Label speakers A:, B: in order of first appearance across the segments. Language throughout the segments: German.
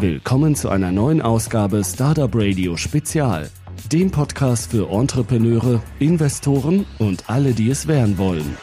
A: Willkommen zu einer neuen Ausgabe Startup Radio Spezial, dem Podcast für Entrepreneure, Investoren und alle, die es werden wollen.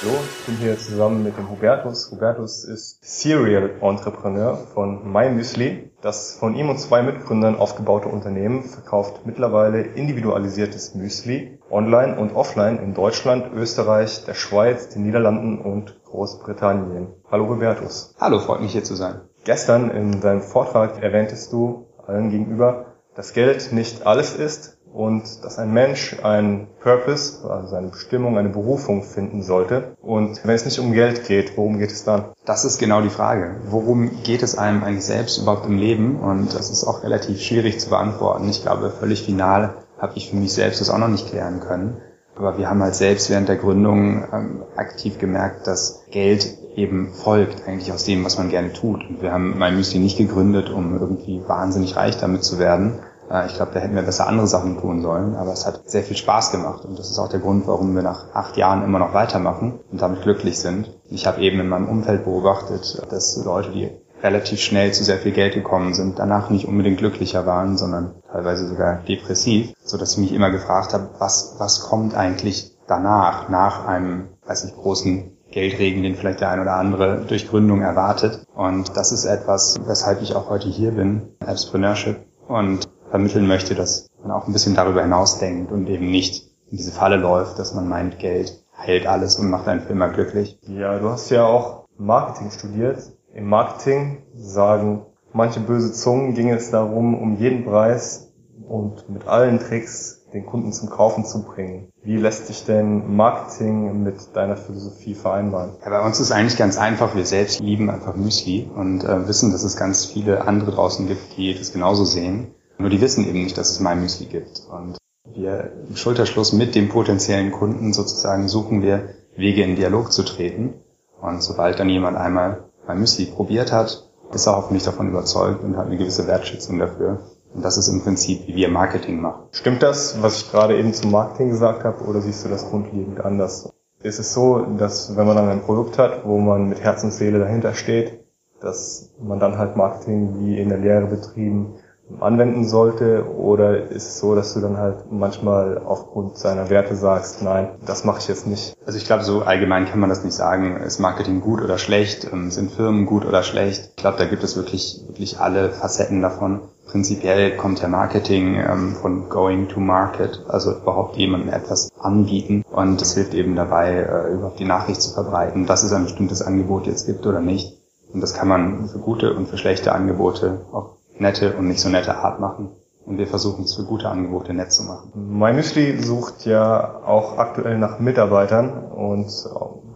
B: Hallo, ich bin hier zusammen mit dem Hubertus. Hubertus ist Serial Entrepreneur von MyMüsli. Das von ihm und zwei Mitgründern aufgebaute Unternehmen verkauft mittlerweile individualisiertes Müsli online und offline in Deutschland, Österreich, der Schweiz, den Niederlanden und Großbritannien. Hallo Hubertus.
C: Hallo, freut mich hier zu sein.
B: Gestern in deinem Vortrag erwähntest du allen gegenüber, dass Geld nicht alles ist, und dass ein Mensch einen Purpose, also seine Bestimmung, eine Berufung finden sollte. Und wenn es nicht um Geld geht, worum geht es dann?
C: Das ist genau die Frage. Worum geht es einem eigentlich selbst überhaupt im Leben? Und das ist auch relativ schwierig zu beantworten. Ich glaube, völlig final habe ich für mich selbst das auch noch nicht klären können. Aber wir haben halt selbst während der Gründung ähm, aktiv gemerkt, dass Geld eben folgt eigentlich aus dem, was man gerne tut. Und wir haben mein Müsli nicht gegründet, um irgendwie wahnsinnig reich damit zu werden, äh, ich glaube, da hätten wir besser andere Sachen tun sollen, aber es hat sehr viel Spaß gemacht und das ist auch der Grund, warum wir nach acht Jahren immer noch weitermachen und damit glücklich sind. Ich habe eben in meinem Umfeld beobachtet, dass Leute, die relativ schnell zu sehr viel Geld gekommen sind, danach nicht unbedingt glücklicher waren, sondern teilweise sogar depressiv, so dass ich mich immer gefragt habe, was, was kommt eigentlich danach, nach einem, weiß ich, großen Geldregen, den vielleicht der ein oder andere durch Gründung erwartet. Und das ist etwas, weshalb ich auch heute hier bin, Entrepreneurship. Und vermitteln möchte, dass man auch ein bisschen darüber hinausdenkt und eben nicht in diese Falle läuft, dass man meint, Geld heilt alles und macht einen für immer glücklich.
B: Ja, du hast ja auch Marketing studiert. Im Marketing sagen manche böse Zungen, ging es darum, um jeden Preis und mit allen Tricks den Kunden zum Kaufen zu bringen. Wie lässt sich denn Marketing mit deiner Philosophie vereinbaren?
C: Ja, bei uns ist eigentlich ganz einfach. Wir selbst lieben einfach Müsli und äh, wissen, dass es ganz viele andere draußen gibt, die das genauso sehen. Nur die wissen eben nicht, dass es mein Müsli gibt. Und wir im Schulterschluss mit dem potenziellen Kunden sozusagen suchen wir Wege in Dialog zu treten. Und sobald dann jemand einmal mein Müsli probiert hat, ist er hoffentlich davon überzeugt und hat eine gewisse Wertschätzung dafür. Und das ist im Prinzip, wie wir Marketing machen.
B: Stimmt das, was ich gerade eben zum Marketing gesagt habe, oder siehst du das grundlegend anders? Ist es so, dass wenn man dann ein Produkt hat, wo man mit Herz und Seele dahinter steht, dass man dann halt Marketing wie in der Lehre betrieben anwenden sollte? Oder ist es so, dass du dann halt manchmal aufgrund seiner Werte sagst, nein, das mache ich jetzt nicht?
C: Also ich glaube, so allgemein kann man das nicht sagen. Ist Marketing gut oder schlecht? Ähm, sind Firmen gut oder schlecht? Ich glaube, da gibt es wirklich, wirklich alle Facetten davon. Prinzipiell kommt ja Marketing ähm, von going to market, also überhaupt jemandem etwas anbieten. Und es hilft eben dabei, äh, überhaupt die Nachricht zu verbreiten, dass es ein bestimmtes Angebot jetzt gibt oder nicht. Und das kann man für gute und für schlechte Angebote auf nette und nicht so nette Art machen. Und wir versuchen es für gute Angebote nett zu machen.
B: MyMüsli sucht ja auch aktuell nach Mitarbeitern und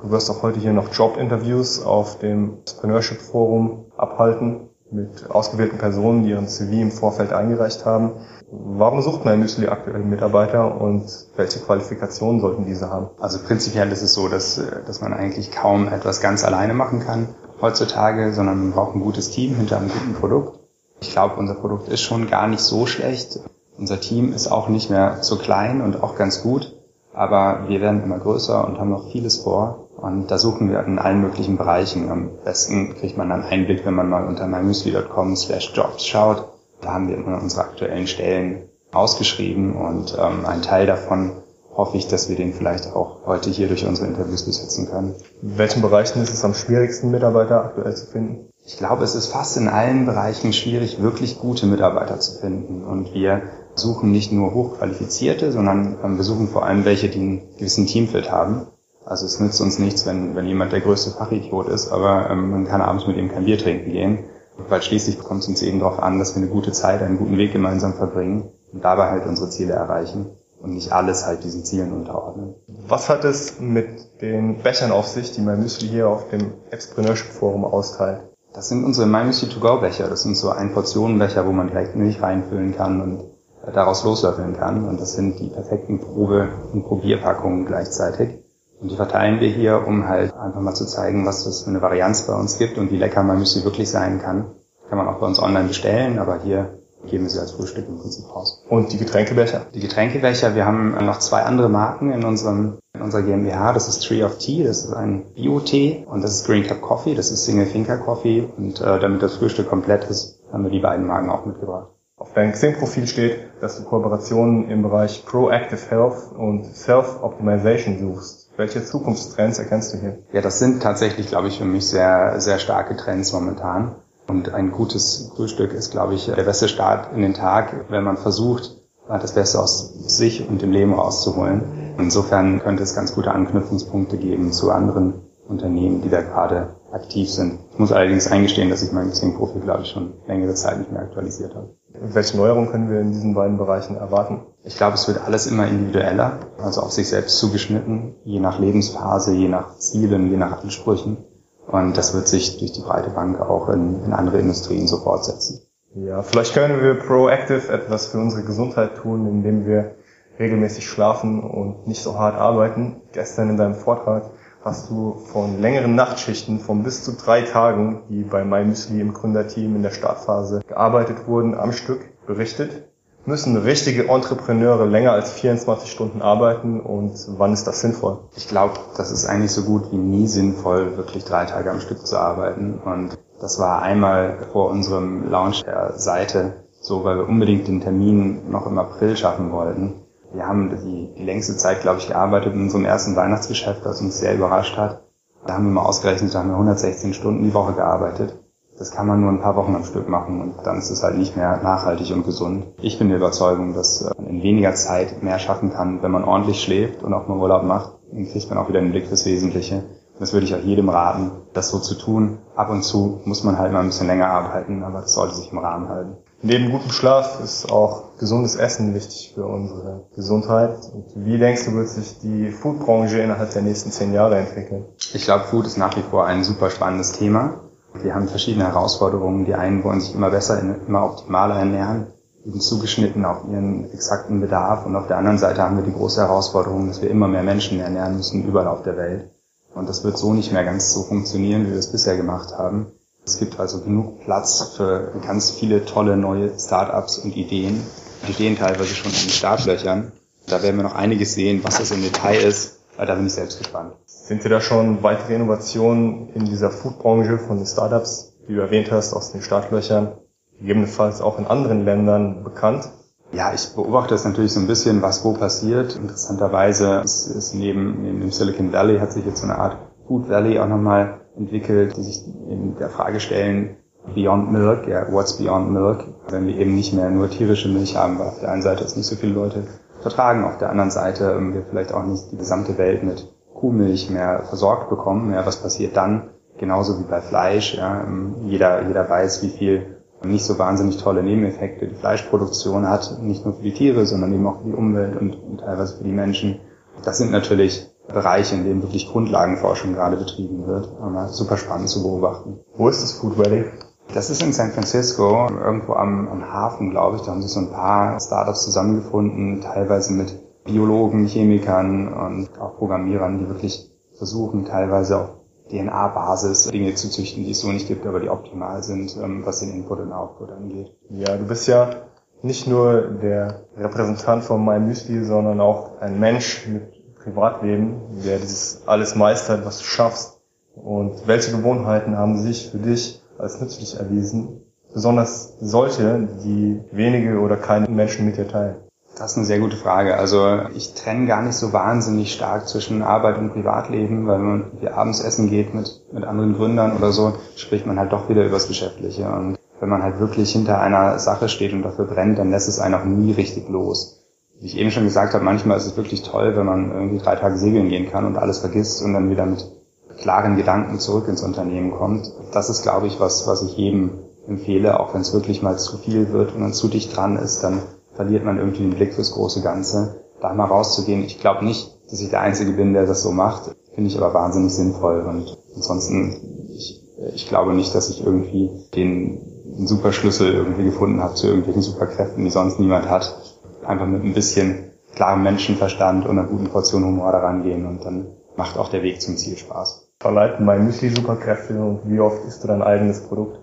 B: du wirst auch heute hier noch Jobinterviews auf dem Entrepreneurship Forum abhalten mit ausgewählten Personen, die ihren CV im Vorfeld eingereicht haben. Warum sucht MyMüsli aktuell Mitarbeiter und welche Qualifikationen sollten diese haben?
C: Also prinzipiell ist es so, dass, dass man eigentlich kaum etwas ganz alleine machen kann heutzutage, sondern man braucht ein gutes Team hinter einem guten Produkt. Ich glaube, unser Produkt ist schon gar nicht so schlecht. Unser Team ist auch nicht mehr so klein und auch ganz gut. Aber wir werden immer größer und haben noch vieles vor. Und da suchen wir in allen möglichen Bereichen. Am besten kriegt man dann Einblick, wenn man mal unter mymüsli.com slash jobs schaut. Da haben wir immer unsere aktuellen Stellen ausgeschrieben und ähm, ein Teil davon hoffe ich, dass wir den vielleicht auch heute hier durch unsere Interviews besetzen können.
B: In welchen Bereichen ist es am schwierigsten, Mitarbeiter aktuell zu finden?
C: Ich glaube, es ist fast in allen Bereichen schwierig, wirklich gute Mitarbeiter zu finden. Und wir suchen nicht nur hochqualifizierte, sondern ähm, wir suchen vor allem welche, die einen gewissen Teamfit haben. Also es nützt uns nichts, wenn, wenn jemand der größte Fachidiot ist, aber ähm, man kann abends mit ihm kein Bier trinken gehen. Weil schließlich kommt es uns eben darauf an, dass wir eine gute Zeit, einen guten Weg gemeinsam verbringen und dabei halt unsere Ziele erreichen und nicht alles halt diesen Zielen unterordnen.
B: Was hat es mit den Bechern auf sich, die mein Müsli hier auf dem Entrepreneurship Forum austeilt?
C: Das sind unsere MyMüsli To Go Becher. Das sind so ein Portionenbecher, wo man direkt Milch reinfüllen kann und äh, daraus loslöffeln kann. Und das sind die perfekten Probe- und Probierpackungen gleichzeitig. Und die verteilen wir hier, um halt einfach mal zu zeigen, was das für eine Varianz bei uns gibt und wie lecker MyMüsli wirklich sein kann. Kann man auch bei uns online bestellen, aber hier geben wir sie als Frühstück im Prinzip raus.
B: Und die Getränkebecher?
C: Die Getränkebecher, wir haben noch zwei andere Marken in unserem, unserer GmbH. Das ist Tree of Tea, das ist ein Bio-Tee und das ist Green Cup Coffee, das ist Single Thinker Coffee und äh, damit das Frühstück komplett ist, haben wir die beiden Marken auch mitgebracht.
B: Auf deinem Xing-Profil steht, dass du Kooperationen im Bereich Proactive Health und Self-Optimization suchst. Welche Zukunftstrends erkennst du hier?
C: Ja, das sind tatsächlich, glaube ich, für mich sehr, sehr starke Trends momentan. Und ein gutes Frühstück ist, glaube ich, der beste Start in den Tag, wenn man versucht, das Beste aus sich und dem Leben rauszuholen. Insofern könnte es ganz gute Anknüpfungspunkte geben zu anderen Unternehmen, die da gerade aktiv sind. Ich muss allerdings eingestehen, dass ich mein Xing-Profil, glaube ich, schon längere Zeit nicht mehr aktualisiert habe.
B: Welche Neuerungen können wir in diesen beiden Bereichen erwarten?
C: Ich glaube, es wird alles immer individueller, also auf sich selbst zugeschnitten, je nach Lebensphase, je nach Zielen, je nach Ansprüchen. Und das wird sich durch die breite Bank auch in, in andere Industrien so fortsetzen.
B: Ja, vielleicht können wir proactive etwas für unsere Gesundheit tun, indem wir regelmäßig schlafen und nicht so hart arbeiten. Gestern in deinem Vortrag hast du von längeren Nachtschichten von bis zu drei Tagen, die bei MyMüsli im Gründerteam in der Startphase gearbeitet wurden, am Stück berichtet. Müssen richtige Entrepreneure länger als 24 Stunden arbeiten und wann ist das sinnvoll?
C: Ich glaube, das ist eigentlich so gut wie nie sinnvoll, wirklich drei Tage am Stück zu arbeiten. Und das war einmal vor unserem Launch der Seite so, weil wir unbedingt den Termin noch im April schaffen wollten wir haben die, längste Zeit, glaube ich, gearbeitet in unserem ersten Weihnachtsgeschäft, was uns sehr überrascht hat. Da haben wir mal ausgerechnet, da haben wir 116 Stunden die Woche gearbeitet. Das kann man nur ein paar Wochen am Stück machen und dann ist es halt nicht mehr nachhaltig und gesund. Ich bin der Überzeugung, dass man in weniger Zeit mehr schaffen kann, wenn man ordentlich schläft und auch mal Urlaub macht. Dann kriegt man auch wieder einen Blick fürs Wesentliche. Das würde ich auch jedem raten, das so zu tun. Ab und zu muss man halt mal ein bisschen länger arbeiten, aber das sollte sich im Rahmen halten.
B: Neben gutem Schlaf ist auch gesundes Essen wichtig für unsere Gesundheit. Und wie denkst du, wird sich die Foodbranche innerhalb der nächsten zehn Jahre entwickeln?
C: Ich glaube, Food ist nach wie vor ein super spannendes Thema. Wir haben verschiedene Herausforderungen. Die einen wollen sich immer besser, immer optimaler ernähren, eben zugeschnitten auf ihren exakten Bedarf. Und auf der anderen Seite haben wir die große Herausforderung, dass wir immer mehr Menschen ernähren müssen, überall auf der Welt. Und das wird so nicht mehr ganz so funktionieren, wie wir es bisher gemacht haben. Es gibt also genug Platz für ganz viele tolle neue Startups und Ideen. Die stehen teilweise schon in den Startlöchern. Da werden wir noch einiges sehen, was das im Detail ist. Da bin ich selbst gespannt.
B: Sind dir da schon weitere Innovationen in dieser Foodbranche von den Startups, die du erwähnt hast, aus den Startlöchern, gegebenenfalls auch in anderen Ländern bekannt?
C: Ja, ich beobachte es natürlich so ein bisschen, was wo passiert. Interessanterweise ist, ist neben, neben dem Silicon Valley hat sich jetzt so eine Art Food Valley auch nochmal entwickelt, die sich in der Frage stellen, Beyond Milk, ja, what's Beyond Milk, wenn wir eben nicht mehr nur tierische Milch haben, weil auf der einen Seite es nicht so viele Leute vertragen, auf der anderen Seite wir vielleicht auch nicht die gesamte Welt mit Kuhmilch mehr versorgt bekommen. Ja, was passiert dann? Genauso wie bei Fleisch. Ja, jeder, jeder weiß, wie viel nicht so wahnsinnig tolle Nebeneffekte die Fleischproduktion hat, nicht nur für die Tiere, sondern eben auch für die Umwelt und, und teilweise für die Menschen. Das sind natürlich Bereiche, in denen wirklich Grundlagenforschung gerade betrieben wird. Aber super spannend zu beobachten.
B: Wo ist das Food Valley?
C: Das ist in San Francisco, irgendwo am, am Hafen, glaube ich. Da haben sich so ein paar Startups zusammengefunden, teilweise mit Biologen, Chemikern und auch Programmierern, die wirklich versuchen, teilweise auf DNA-Basis Dinge zu züchten, die es so nicht gibt, aber die optimal sind, ähm, was den Input und Output angeht.
B: Ja, du bist ja nicht nur der Repräsentant von MyMüsli, sondern auch ein Mensch mit Privatleben, der dieses alles meistert, was du schaffst. Und welche Gewohnheiten haben sich für dich als nützlich erwiesen? Besonders solche, die wenige oder keine Menschen mit dir teilen.
C: Das ist eine sehr gute Frage. Also ich trenne gar nicht so wahnsinnig stark zwischen Arbeit und Privatleben, weil wenn man abends essen geht mit, mit anderen Gründern oder so, spricht man halt doch wieder über das Geschäftliche. Und wenn man halt wirklich hinter einer Sache steht und dafür brennt, dann lässt es einen auch nie richtig los wie ich eben schon gesagt habe, manchmal ist es wirklich toll, wenn man irgendwie drei Tage segeln gehen kann und alles vergisst und dann wieder mit klaren Gedanken zurück ins Unternehmen kommt. Das ist, glaube ich, was, was ich jedem empfehle, auch wenn es wirklich mal zu viel wird und man zu dicht dran ist, dann verliert man irgendwie den Blick fürs große Ganze. Da mal rauszugehen, ich glaube nicht, dass ich der Einzige bin, der das so macht, finde ich aber wahnsinnig sinnvoll und ansonsten, ich, ich glaube nicht, dass ich irgendwie den, den Superschlüssel irgendwie gefunden habe zu irgendwelchen Superkräften, die sonst niemand hat einfach mit ein bisschen klarem Menschenverstand und einer guten Portion Humor daran gehen und dann macht auch der Weg zum Ziel Spaß.
B: Verleiht mein Müsli Superkräfte und wie oft isst du dein eigenes Produkt?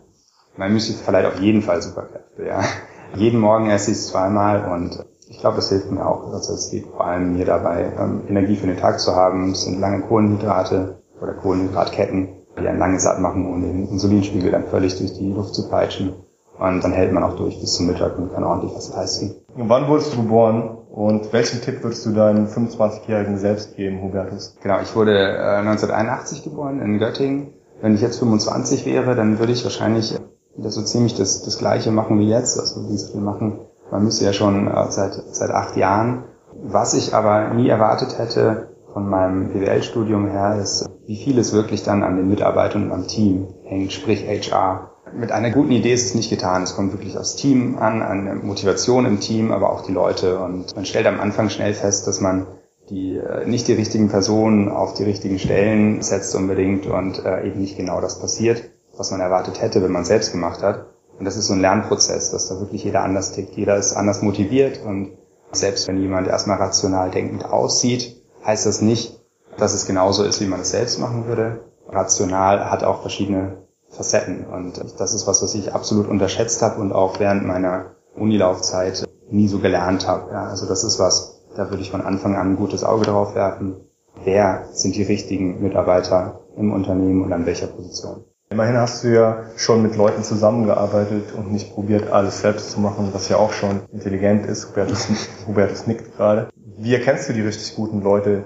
C: Mein Müsli verleiht auf jeden Fall Superkräfte, ja. Jeden Morgen esse ich es zweimal und Ich glaube, das hilft mir auch. Also es hilft vor allem mir dabei, ähm, Energie für den Tag zu haben. Es sind lange Kohlenhydrate oder Kohlenhydratketten, die einen lange satt machen, ohne den Insulinspiegel dann völlig durch die Luft zu peitschen. Und dann hält man auch durch bis zum Mittag und kann ordentlich was leisten.
B: Und wann wurdest du geboren und welchen Tipp würdest du deinem 25-jährigen selbst geben, Hubertus?
C: Genau, ich wurde äh, 1981 geboren in Göttingen. Wenn ich jetzt 25 wäre, dann würde ich wahrscheinlich wieder so ziemlich das, das Gleiche machen wie jetzt. Also wie gesagt, wir machen, man müsste ja schon äh, seit, seit acht Jahren. Was ich aber nie erwartet hätte von meinem BWL-Studium her, ist, wie viel es wirklich dann an den Mitarbeitern und am Team hängt, sprich HR mit einer guten Idee ist es nicht getan. Es kommt wirklich aufs Team an, an Motivation im Team, aber auch die Leute. Und man stellt am Anfang schnell fest, dass man die äh, nicht die richtigen Personen auf die richtigen Stellen setzt unbedingt und äh, eben nicht genau das passiert, was man erwartet hätte, wenn man selbst gemacht hat. Und das ist so ein Lernprozess, dass da wirklich jeder anders tickt. Jeder ist anders motiviert und selbst wenn jemand erstmal rational denkend aussieht, heißt das nicht, dass es genauso ist, wie man es selbst machen würde. Rational hat auch verschiedene Facetten. Und das ist was, was ich absolut unterschätzt habe und auch während meiner Unilaufzeit nie so gelernt habe. Ja, also das ist was, da würde ich von Anfang an ein gutes Auge drauf werfen. Wer sind die richtigen Mitarbeiter im Unternehmen und an welcher Position?
B: Immerhin hast du ja schon mit Leuten zusammengearbeitet und nicht probiert, alles selbst zu machen, was ja auch schon intelligent ist. Hubertus, Hubertus nickt gerade. Wie erkennst du die richtig guten Leute,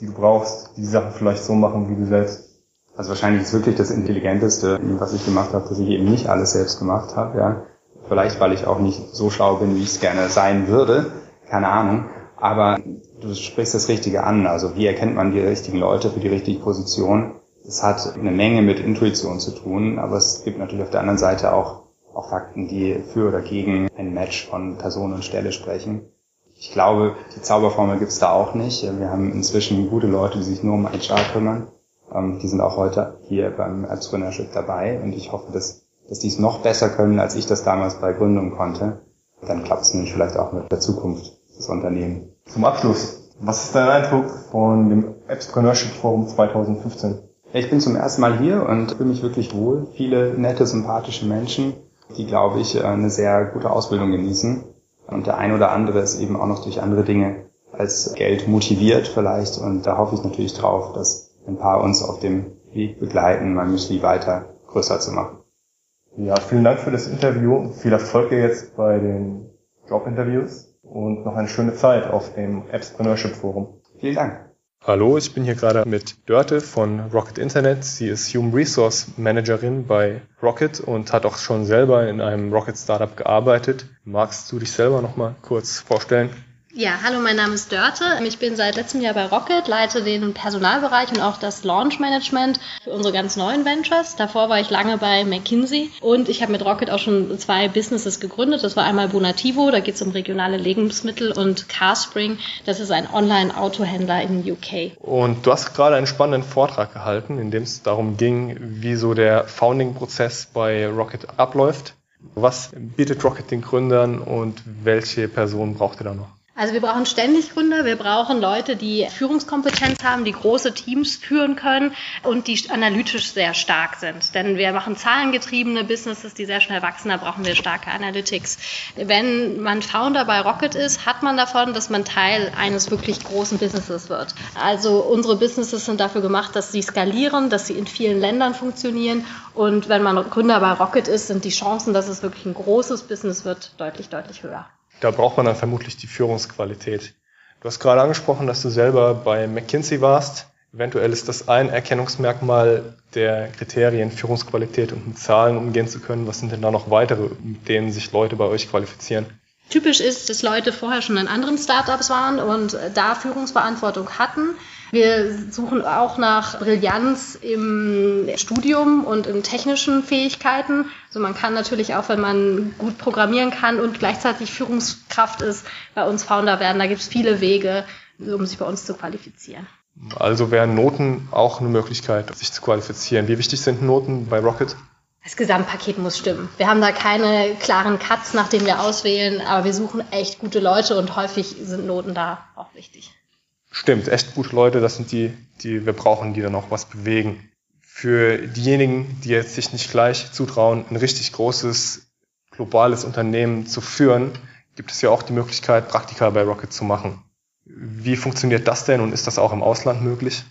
B: die du brauchst, die die Sachen vielleicht so machen, wie du selbst?
C: Also wahrscheinlich ist wirklich das Intelligenteste, was ich gemacht habe, dass ich eben nicht alles selbst gemacht habe. Ja. Vielleicht, weil ich auch nicht so schlau bin, wie ich es gerne sein würde. Keine Ahnung. Aber du sprichst das Richtige an. Also wie erkennt man die richtigen Leute für die richtige Position? Es hat eine Menge mit Intuition zu tun, aber es gibt natürlich auf der anderen Seite auch, auch Fakten, die für oder gegen ein Match von Person und Stelle sprechen. Ich glaube, die Zauberformel gibt's da auch nicht. Wir haben inzwischen gute Leute, die sich nur um HR kümmern. Ähm, die sind auch heute hier beim Entrepreneurship dabei und ich hoffe, dass, dass die es noch besser können, als ich das damals bei Gründung konnte. Dann klappt es nämlich vielleicht auch mit der Zukunft des Unternehmens.
B: Zum Abschluss, was ist dein Eindruck von dem Entrepreneurship Forum 2015?
C: Ich bin zum ersten Mal hier und fühle mich wirklich wohl. Viele nette, sympathische Menschen, die, glaube ich, eine sehr gute Ausbildung genießen. Und der ein oder andere ist eben auch noch durch andere Dinge als Geld motiviert vielleicht. Und da hoffe ich natürlich drauf, dass ein paar uns auf dem Weg begleiten, mein Müsli weiter größer zu machen.
B: Ja, vielen Dank für das Interview. Viel Erfolg jetzt bei den Jobinterviews und noch eine schöne Zeit auf dem Entrepreneurship Forum.
C: Vielen Dank.
B: Hallo, ich bin hier gerade mit Dörte von Rocket Internet. Sie ist Human Resource Managerin bei Rocket und hat auch schon selber in einem Rocket Startup gearbeitet. Magst du dich selber noch mal kurz vorstellen?
D: Ja, hallo, mein Name ist Dörte. Ich bin seit letztem Jahr bei Rocket, leite den Personalbereich und auch das Launch Management für unsere ganz neuen Ventures. Davor war ich lange bei McKinsey und ich habe mit Rocket auch schon zwei Businesses gegründet. Das war einmal Bonativo, da geht es um regionale Lebensmittel und Carspring, das ist ein Online-Autohändler in UK.
B: Und du hast gerade einen spannenden Vortrag gehalten, in dem es darum ging, wie so der Founding-Prozess bei Rocket abläuft. Was bietet Rocket den Gründern und welche Personen braucht ihr da noch?
D: Also wir brauchen ständig Gründer, wir brauchen Leute, die Führungskompetenz haben, die große Teams führen können und die analytisch sehr stark sind. Denn wir machen zahlengetriebene Businesses, die sehr schnell wachsen, da brauchen wir starke Analytics. Wenn man Founder bei Rocket ist, hat man davon, dass man Teil eines wirklich großen Businesses wird. Also unsere Businesses sind dafür gemacht, dass sie skalieren, dass sie in vielen Ländern funktionieren und wenn man Gründer bei Rocket ist, sind die Chancen, dass es wirklich ein großes Business wird, deutlich, deutlich höher.
B: Da braucht man dann vermutlich die Führungsqualität. Du hast gerade angesprochen, dass du selber bei McKinsey warst. Eventuell ist das ein Erkennungsmerkmal der Kriterien Führungsqualität und mit Zahlen umgehen zu können. Was sind denn da noch weitere, mit denen sich Leute bei euch qualifizieren?
D: Typisch ist, dass Leute vorher schon in anderen Startups waren und da Führungsverantwortung hatten wir suchen auch nach Brillanz im Studium und in technischen Fähigkeiten. Also man kann natürlich auch, wenn man gut programmieren kann und gleichzeitig Führungskraft ist, bei uns Founder werden. Da gibt es viele Wege, um sich bei uns zu qualifizieren.
B: Also wären Noten auch eine Möglichkeit, sich zu qualifizieren. Wie wichtig sind Noten bei Rocket?
D: Das Gesamtpaket muss stimmen. Wir haben da keine klaren Cuts, nach denen wir auswählen, aber wir suchen echt gute Leute und häufig sind Noten da auch wichtig.
B: Stimmt, echt gute Leute, das sind die, die wir brauchen, die dann auch was bewegen. Für diejenigen, die jetzt sich nicht gleich zutrauen, ein richtig großes globales Unternehmen zu führen, gibt es ja auch die Möglichkeit, Praktika bei Rocket zu machen. Wie funktioniert das denn und ist das auch im Ausland möglich?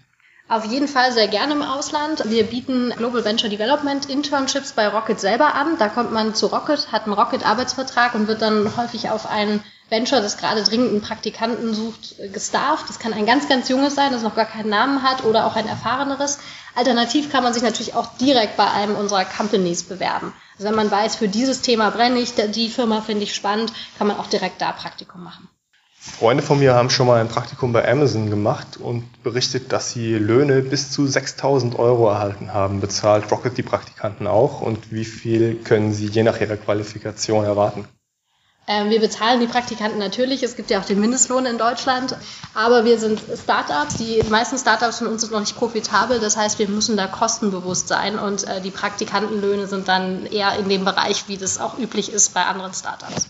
D: Auf jeden Fall sehr gerne im Ausland. Wir bieten Global Venture Development Internships bei Rocket selber an. Da kommt man zu Rocket, hat einen Rocket-Arbeitsvertrag und wird dann häufig auf ein Venture, das gerade dringend einen Praktikanten sucht, gestafft. Das kann ein ganz, ganz junges sein, das noch gar keinen Namen hat oder auch ein erfahreneres. Alternativ kann man sich natürlich auch direkt bei einem unserer Companies bewerben. Also wenn man weiß, für dieses Thema brenne ich, die Firma finde ich spannend, kann man auch direkt da Praktikum machen.
B: Freunde von mir haben schon mal ein Praktikum bei Amazon gemacht und berichtet, dass sie Löhne bis zu 6000 Euro erhalten haben. Bezahlt Rocket die Praktikanten auch und wie viel können sie je nach ihrer Qualifikation erwarten?
D: Ähm, wir bezahlen die Praktikanten natürlich. Es gibt ja auch den Mindestlohn in Deutschland. Aber wir sind Startups. Die meisten Startups von uns sind noch nicht profitabel. Das heißt, wir müssen da kostenbewusst sein. Und äh, die Praktikantenlöhne sind dann eher in dem Bereich, wie das auch üblich ist bei anderen Startups.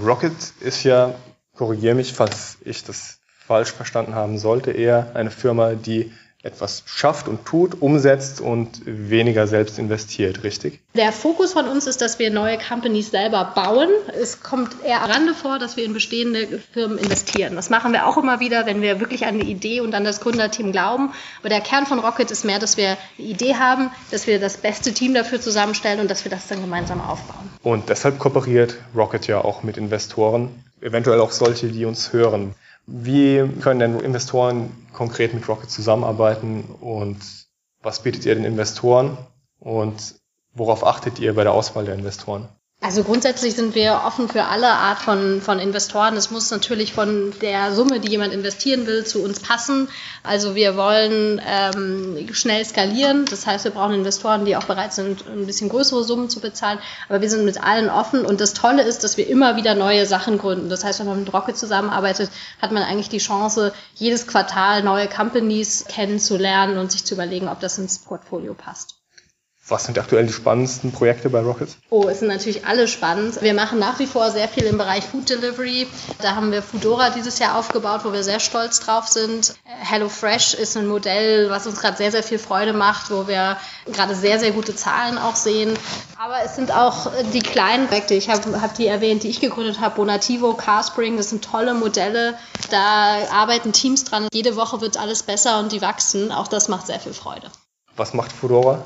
B: Rocket ist ja korrigiere mich, falls ich das falsch verstanden haben sollte, eher eine Firma, die etwas schafft und tut, umsetzt und weniger selbst investiert, richtig?
D: Der Fokus von uns ist, dass wir neue Companies selber bauen. Es kommt eher am Rande vor, dass wir in bestehende Firmen investieren. Das machen wir auch immer wieder, wenn wir wirklich an die Idee und an das Gründerteam glauben. Aber der Kern von Rocket ist mehr, dass wir eine Idee haben, dass wir das beste Team dafür zusammenstellen und dass wir das dann gemeinsam aufbauen.
B: Und deshalb kooperiert Rocket ja auch mit Investoren, eventuell auch solche, die uns hören. Wie können denn Investoren konkret mit Rocket zusammenarbeiten und was bietet ihr den Investoren und worauf achtet ihr bei der Auswahl der Investoren?
D: Also grundsätzlich sind wir offen für alle Art von, von Investoren. Es muss natürlich von der Summe, die jemand investieren will, zu uns passen. Also wir wollen ähm, schnell skalieren. Das heißt, wir brauchen Investoren, die auch bereit sind, ein bisschen größere Summen zu bezahlen. Aber wir sind mit allen offen. Und das Tolle ist, dass wir immer wieder neue Sachen gründen. Das heißt, wenn man mit Rocket zusammenarbeitet, hat man eigentlich die Chance, jedes Quartal neue Companies kennenzulernen und sich zu überlegen, ob das ins Portfolio passt.
B: Was sind aktuell die spannendsten Projekte bei Rocket?
D: Oh, es sind natürlich alle spannend. Wir machen nach wie vor sehr viel im Bereich Food Delivery. Da haben wir Foodora dieses Jahr aufgebaut, wo wir sehr stolz drauf sind. HelloFresh ist ein Modell, was uns gerade sehr, sehr viel Freude macht, wo wir gerade sehr, sehr gute Zahlen auch sehen. Aber es sind auch die kleinen Projekte. Ich habe hab die erwähnt, die ich gegründet habe. Bonativo, Carspring, das sind tolle Modelle. Da arbeiten Teams dran. Jede Woche wird alles besser und die wachsen. Auch das macht sehr viel Freude.
B: Was macht Foodora?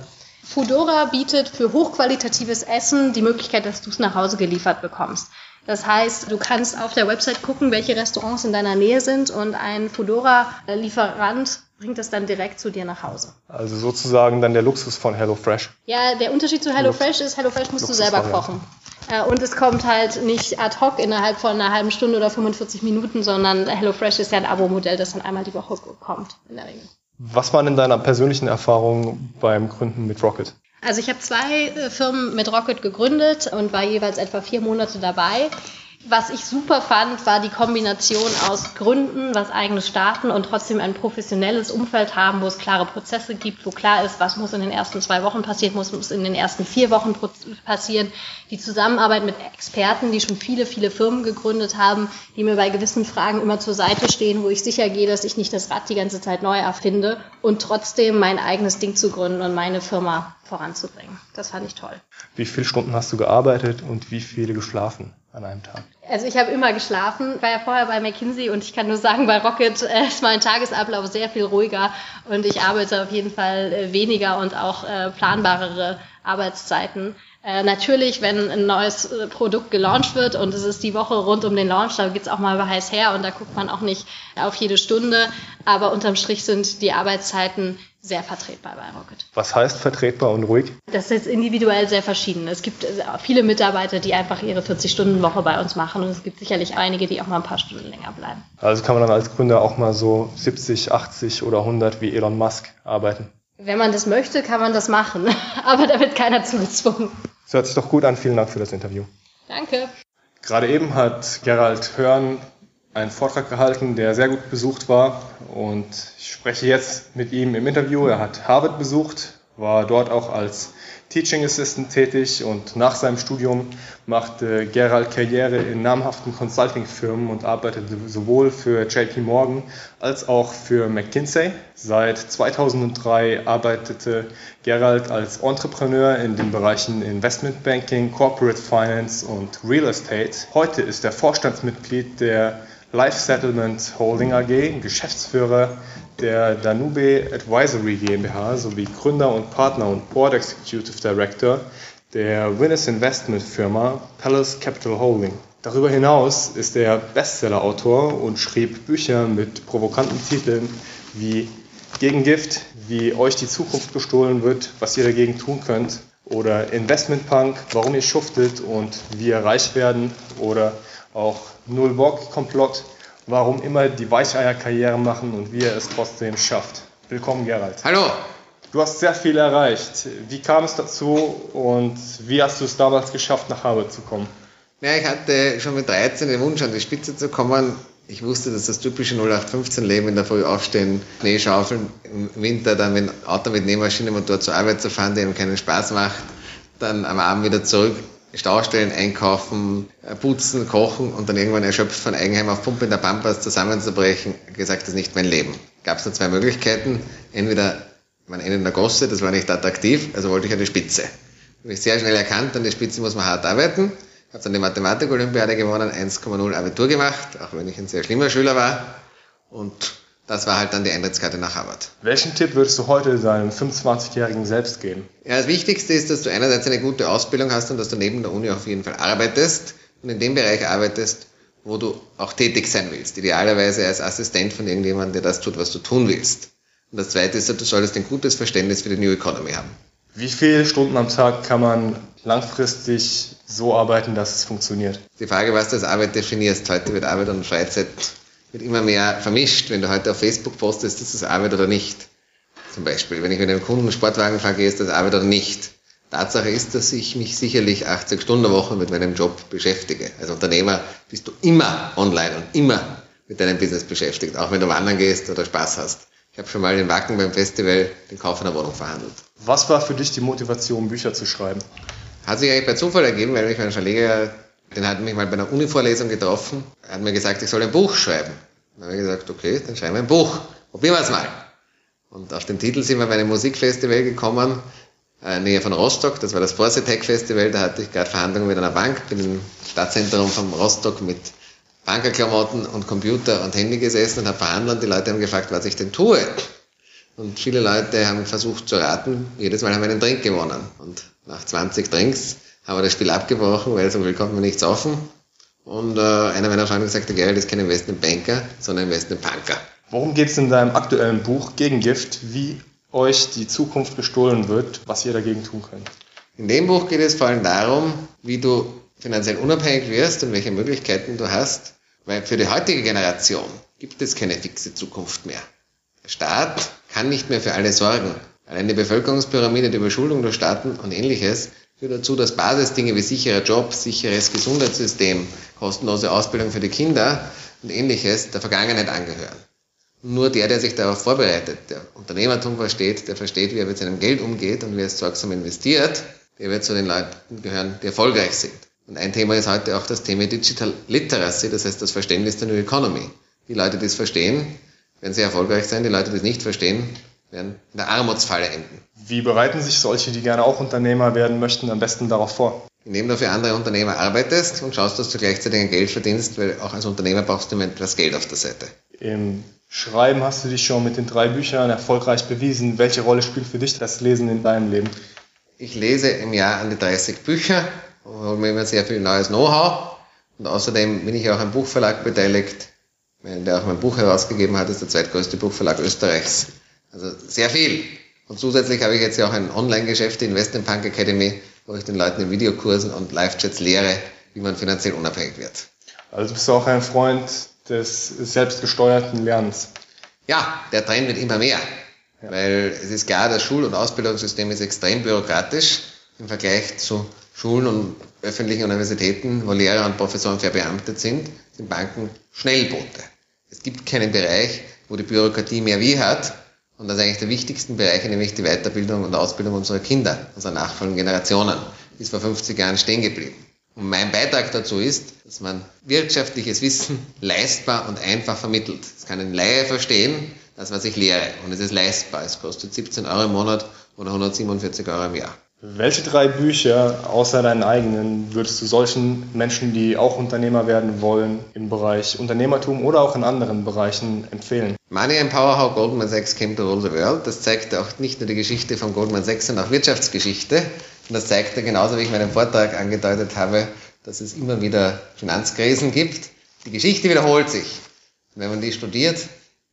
D: Foodora bietet für hochqualitatives Essen die Möglichkeit, dass du es nach Hause geliefert bekommst. Das heißt, du kannst auf der Website gucken, welche Restaurants in deiner Nähe sind und ein Foodora-Lieferant bringt es dann direkt zu dir nach Hause.
B: Also sozusagen dann der Luxus von HelloFresh.
D: Ja, der Unterschied zu HelloFresh ist, HelloFresh musst Luxus du selber kochen. Äh, und es kommt halt nicht ad hoc innerhalb von einer halben Stunde oder 45 Minuten, sondern HelloFresh ist ja ein Abo-Modell, das dann einmal die Woche kommt in der Regel.
B: Was waren in deiner persönlichen Erfahrung beim Gründen mit Rocket?
D: Also ich habe zwei äh, Firmen mit Rocket gegründet und war jeweils etwa vier Monate dabei. Was ich super fand, war die Kombination aus Gründen, was eigenes starten und trotzdem ein professionelles Umfeld haben, wo es klare Prozesse gibt, wo klar ist, was muss in den ersten zwei Wochen passieren, muss, muss in den ersten vier Wochen passieren. Die Zusammenarbeit mit Experten, die schon viele, viele Firmen gegründet haben, die mir bei gewissen Fragen immer zur Seite stehen, wo ich sicher gehe, dass ich nicht das Rad die ganze Zeit neu erfinde und trotzdem mein eigenes Ding zu gründen und meine Firma voranzubringen. Das fand ich toll.
B: Wie viele Stunden hast du gearbeitet und wie viele geschlafen an einem Tag?
D: Also ich habe immer geschlafen. Ich war ja vorher bei McKinsey und ich kann nur sagen, bei Rocket äh, ist mein Tagesablauf sehr viel ruhiger und ich arbeite auf jeden Fall äh, weniger und auch äh, planbarere Arbeitszeiten. Äh, natürlich, wenn ein neues äh, Produkt gelauncht wird und es ist die Woche rund um den Launch, da geht's auch mal heiß her und da guckt man auch nicht auf jede Stunde. Aber unterm Strich sind die Arbeitszeiten sehr vertretbar bei Rocket.
B: Was heißt vertretbar und ruhig?
D: Das ist individuell sehr verschieden. Es gibt äh, viele Mitarbeiter, die einfach ihre 40-Stunden-Woche bei uns machen und es gibt sicherlich einige, die auch mal ein paar Stunden länger bleiben.
B: Also kann man dann als Gründer auch mal so 70, 80 oder 100 wie Elon Musk arbeiten?
D: Wenn man das möchte, kann man das machen, aber da wird keiner zugezwungen.
B: Das hört sich doch gut an. Vielen Dank für das Interview.
D: Danke.
B: Gerade eben hat Gerald Hörn einen Vortrag gehalten, der sehr gut besucht war und ich spreche jetzt mit ihm im Interview. Er hat Harvard besucht, war dort auch als Teaching Assistant tätig und nach seinem Studium machte Gerald Karriere in namhaften Consulting-Firmen und arbeitete sowohl für JP Morgan als auch für McKinsey. Seit 2003 arbeitete Gerald als Entrepreneur in den Bereichen Investment Banking, Corporate Finance und Real Estate. Heute ist er Vorstandsmitglied der Life Settlement Holding AG, Geschäftsführer der Danube Advisory GmbH sowie Gründer und Partner und Board Executive Director der Winnes Investment Firma Palace Capital Holding. Darüber hinaus ist er Bestseller-Autor und schrieb Bücher mit provokanten Titeln wie Gegengift, wie euch die Zukunft gestohlen wird, was ihr dagegen tun könnt, oder Investment Punk, warum ihr schuftet und wie ihr reich werden, oder auch Null Bock Komplott, warum immer die Weicheier Karriere machen und wie er es trotzdem schafft. Willkommen, Gerald.
E: Hallo.
B: Du hast sehr viel erreicht. Wie kam es dazu und wie hast du es damals geschafft, nach Harvard zu kommen?
E: Ja, ich hatte schon mit 13 den Wunsch, an die Spitze zu kommen. Ich wusste, dass das typische 0815-Leben in der Früh aufstehen, Schnee schaufeln, im Winter dann mit Auto mit Nähmaschinenmotor zur Arbeit zu fahren, die einem keinen Spaß macht, dann am Abend wieder zurück Staustellen einkaufen, äh, putzen, kochen und dann irgendwann erschöpft von Eigenheim auf Pumpe in der Pampas zusammenzubrechen, gesagt, das ist nicht mein Leben. Gab es nur zwei Möglichkeiten. Entweder man Ende in der Gosse, das war nicht attraktiv, also wollte ich die Spitze. Habe ich sehr schnell erkannt, an der Spitze muss man hart arbeiten. Habe dann die Mathematik-Olympiade gewonnen, 1,0 Abitur gemacht, auch wenn ich ein sehr schlimmer Schüler war. Und das war halt dann die Eintrittskarte nach Harvard.
B: Welchen Tipp würdest du heute deinem 25-Jährigen selbst geben?
E: Ja, das Wichtigste ist, dass du einerseits eine gute Ausbildung hast und dass du neben der Uni auf jeden Fall arbeitest und in dem Bereich arbeitest, wo du auch tätig sein willst. Idealerweise als Assistent von irgendjemandem, der das tut, was du tun willst. Und das Zweite ist, du solltest ein gutes Verständnis für die New Economy haben.
B: Wie viele Stunden am Tag kann man langfristig so arbeiten, dass es funktioniert?
E: Die Frage, was du als Arbeit definierst. Heute wird Arbeit und Freizeit wird immer mehr vermischt. Wenn du heute auf Facebook postest, ist das Arbeit oder nicht. Zum Beispiel, wenn ich mit einem Kunden Sportwagen fahre, ist das Arbeit oder nicht. Tatsache ist, dass ich mich sicherlich 80 Stunden Woche mit meinem Job beschäftige. Als Unternehmer bist du immer online und immer mit deinem Business beschäftigt, auch wenn du wandern gehst oder Spaß hast. Ich habe schon mal in Wacken beim Festival den Kauf einer Wohnung verhandelt.
B: Was war für dich die Motivation, Bücher zu schreiben?
E: Hat sich eigentlich bei Zufall ergeben, weil mich mein Verleger den hat mich mal bei einer Uni-Vorlesung getroffen, er hat mir gesagt, ich soll ein Buch schreiben. Dann habe ich gesagt, okay, dann schreiben wir ein Buch. Probieren wir es mal. Und auf den Titel sind wir bei einem Musikfestival gekommen, äh, Nähe von Rostock, das war das Force Tech Festival, da hatte ich gerade Verhandlungen mit einer Bank, bin im Stadtzentrum von Rostock mit Bankerklamotten und Computer und Handy gesessen und habe verhandelt und die Leute haben gefragt, was ich denn tue. Und viele Leute haben versucht zu raten, jedes Mal haben wir einen Drink gewonnen. Und nach 20 Drinks haben wir das Spiel abgebrochen, weil so viel konnten wir nichts offen. Und äh, einer meiner Freunde gesagt, der Gerald ist kein Investmentbanker, sondern Investmentpunker.
B: Worum geht es in deinem aktuellen Buch Gegengift, wie euch die Zukunft gestohlen wird, was ihr dagegen tun könnt?
E: In dem Buch geht es vor allem darum, wie du finanziell unabhängig wirst und welche Möglichkeiten du hast, weil für die heutige Generation gibt es keine fixe Zukunft mehr. Der Staat kann nicht mehr für alle sorgen. Allein die Bevölkerungspyramide, die Überschuldung der Staaten und ähnliches führt dazu, dass Basisdinge wie sicherer Job, sicheres Gesundheitssystem, kostenlose Ausbildung für die Kinder und ähnliches der Vergangenheit angehören. Nur der, der sich darauf vorbereitet, der Unternehmertum versteht, der versteht, wie er mit seinem Geld umgeht und wie er es sorgsam investiert, der wird zu den Leuten gehören, die erfolgreich sind. Und ein Thema ist heute auch das Thema Digital Literacy, das heißt das Verständnis der New Economy. Die Leute, die es verstehen, werden sehr erfolgreich sein. Die Leute, die es nicht verstehen, werden in der Armutsfalle enden.
B: Wie bereiten sich solche, die gerne auch Unternehmer werden möchten, am besten darauf vor?
E: Indem du für andere Unternehmer arbeitest und schaust, dass du gleichzeitig ein Geld verdienst, weil auch als Unternehmer brauchst du immer etwas Geld auf der Seite.
B: Im Schreiben hast du dich schon mit den drei Büchern erfolgreich bewiesen. Welche Rolle spielt für dich das Lesen in deinem Leben?
E: Ich lese im Jahr an die 30 Bücher und hole mir immer sehr viel neues Know-how. Und außerdem bin ich auch am Buchverlag beteiligt, der auch mein Buch herausgegeben hat, ist der zweitgrößte Buchverlag Österreichs. Also sehr viel. Und zusätzlich habe ich jetzt ja auch ein Online-Geschäft, die Investment Punk Academy, wo ich den Leuten in Videokursen und Live-Chats lehre, wie man finanziell unabhängig wird.
B: Also bist du auch ein Freund des selbstgesteuerten Lernens?
E: Ja, der Trend wird immer mehr. Ja. Weil es ist klar, das Schul- und Ausbildungssystem ist extrem bürokratisch im Vergleich zu Schulen und öffentlichen Universitäten, wo Lehrer und Professoren verbeamtet sind, sind Banken Schnellboote. Es gibt keinen Bereich, wo die Bürokratie mehr wie hat und das ist eigentlich der wichtigsten Bereiche, nämlich die Weiterbildung und Ausbildung unserer Kinder, unserer nachfolgenden Generationen, ist vor 50 Jahren stehen geblieben. Und mein Beitrag dazu ist, dass man wirtschaftliches Wissen leistbar und einfach vermittelt. Das kann ein Laie verstehen, das was ich lehre. Und es ist leistbar. Es kostet 17 Euro im Monat oder 147 Euro im Jahr.
B: Welche drei Bücher außer deinen eigenen würdest du solchen Menschen, die auch Unternehmer werden wollen, im Bereich Unternehmertum oder auch in anderen Bereichen empfehlen?
E: Money and Power, How Goldman Sachs Came to Rule the World. Das zeigt auch nicht nur die Geschichte von Goldman Sachs, sondern auch Wirtschaftsgeschichte. Und das zeigt genauso, wie ich meinen Vortrag angedeutet habe, dass es immer wieder Finanzkrisen gibt. Die Geschichte wiederholt sich. Und wenn man die studiert,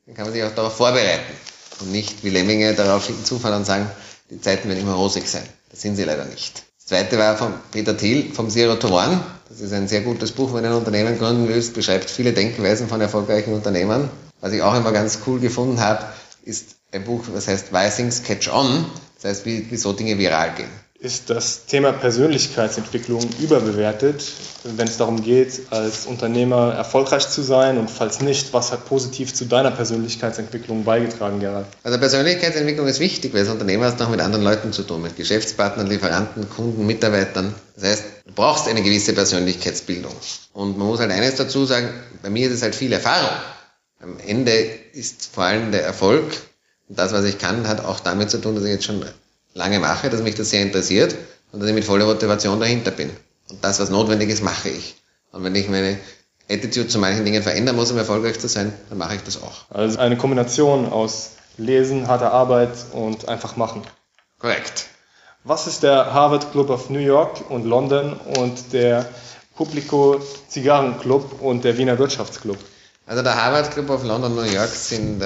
E: dann kann man sich auch darauf vorbereiten und nicht wie Lemminge darauf hinzufahren und sagen, die Zeiten werden immer rosig sein. Sind sie leider nicht. Das zweite war von Peter Thiel vom Zero to One. Das ist ein sehr gutes Buch, wenn ein Unternehmen gründen willst, beschreibt viele Denkweisen von erfolgreichen Unternehmern. Was ich auch immer ganz cool gefunden habe, ist ein Buch, das heißt Why Things Catch On. Das heißt, wie, wieso Dinge viral gehen
B: ist das Thema Persönlichkeitsentwicklung überbewertet, wenn es darum geht, als Unternehmer erfolgreich zu sein? Und falls nicht, was hat positiv zu deiner Persönlichkeitsentwicklung beigetragen, Gerald?
E: Also Persönlichkeitsentwicklung ist wichtig, weil als Unternehmer hast du noch mit anderen Leuten zu tun, mit Geschäftspartnern, Lieferanten, Kunden, Mitarbeitern. Das heißt, du brauchst eine gewisse Persönlichkeitsbildung. Und man muss halt eines dazu sagen, bei mir ist es halt viel Erfahrung. Am Ende ist vor allem der Erfolg und das, was ich kann, hat auch damit zu tun, dass ich jetzt schon lange mache, dass mich das sehr interessiert und dass ich mit voller Motivation dahinter bin. Und das, was notwendig ist, mache ich. Und wenn ich meine Attitude zu manchen Dingen verändern muss, um erfolgreich zu sein, dann mache ich das auch.
B: Also eine Kombination aus Lesen, harter Arbeit und einfach machen.
E: Korrekt.
B: Was ist der Harvard Club of New York und London und der Publico Zigarrenclub und der Wiener Wirtschaftsclub?
E: Also der Harvard Club of London, New York sind, äh,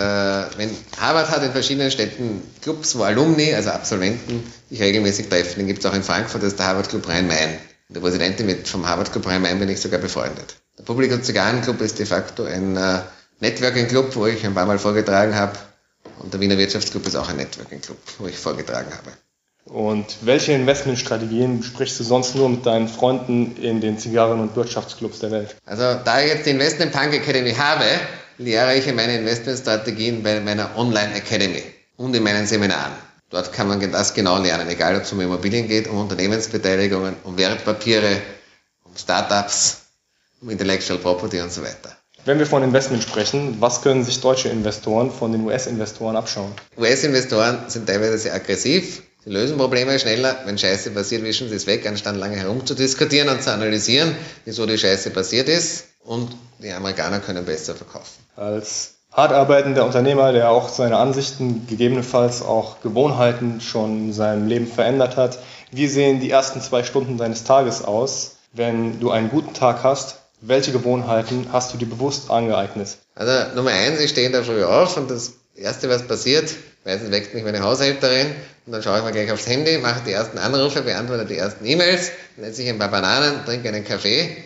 E: wenn Harvard hat in verschiedenen Städten Clubs, wo Alumni, also Absolventen, sich regelmäßig treffen. Den gibt es auch in Frankfurt, das ist der Harvard Club Rhein-Main. Der Präsidentin mit vom Harvard Club Rhein-Main bin ich sogar befreundet. Der Publikum Zigarrenclub ist de facto ein äh, Networking-Club, wo ich ein paar Mal vorgetragen habe. Und der Wiener Wirtschaftsclub ist auch ein Networking-Club, wo ich vorgetragen habe.
B: Und welche Investmentstrategien besprichst du sonst nur mit deinen Freunden in den Zigarren- und Wirtschaftsclubs der Welt?
E: Also da ich jetzt die Investment Punk Academy habe, lehre ich meine Investmentstrategien bei meiner Online Academy und in meinen Seminaren. Dort kann man das genau lernen, egal ob es um Immobilien geht, um Unternehmensbeteiligungen, um Wertpapiere, um Startups, um Intellectual Property und so weiter.
B: Wenn wir von Investment sprechen, was können sich deutsche Investoren von den US-Investoren abschauen?
E: US-Investoren sind teilweise sehr aggressiv, Sie lösen Probleme schneller. Wenn Scheiße passiert, wischen sie es weg, anstatt lange herumzudiskutieren und zu analysieren, wieso die Scheiße passiert ist. Und die Amerikaner können besser verkaufen.
B: Als hart arbeitender Unternehmer, der auch seine Ansichten, gegebenenfalls auch Gewohnheiten schon in seinem Leben verändert hat, wie sehen die ersten zwei Stunden deines Tages aus, wenn du einen guten Tag hast? Welche Gewohnheiten hast du dir bewusst angeeignet?
E: Also Nummer eins, ich stehe in der Früh auf und das Erste, was passiert, meistens weckt mich meine Haushälterin und dann schaue ich mal gleich aufs Handy, mache die ersten Anrufe, beantworte die ersten E-Mails, dann esse ich ein paar Bananen, trinke einen Kaffee,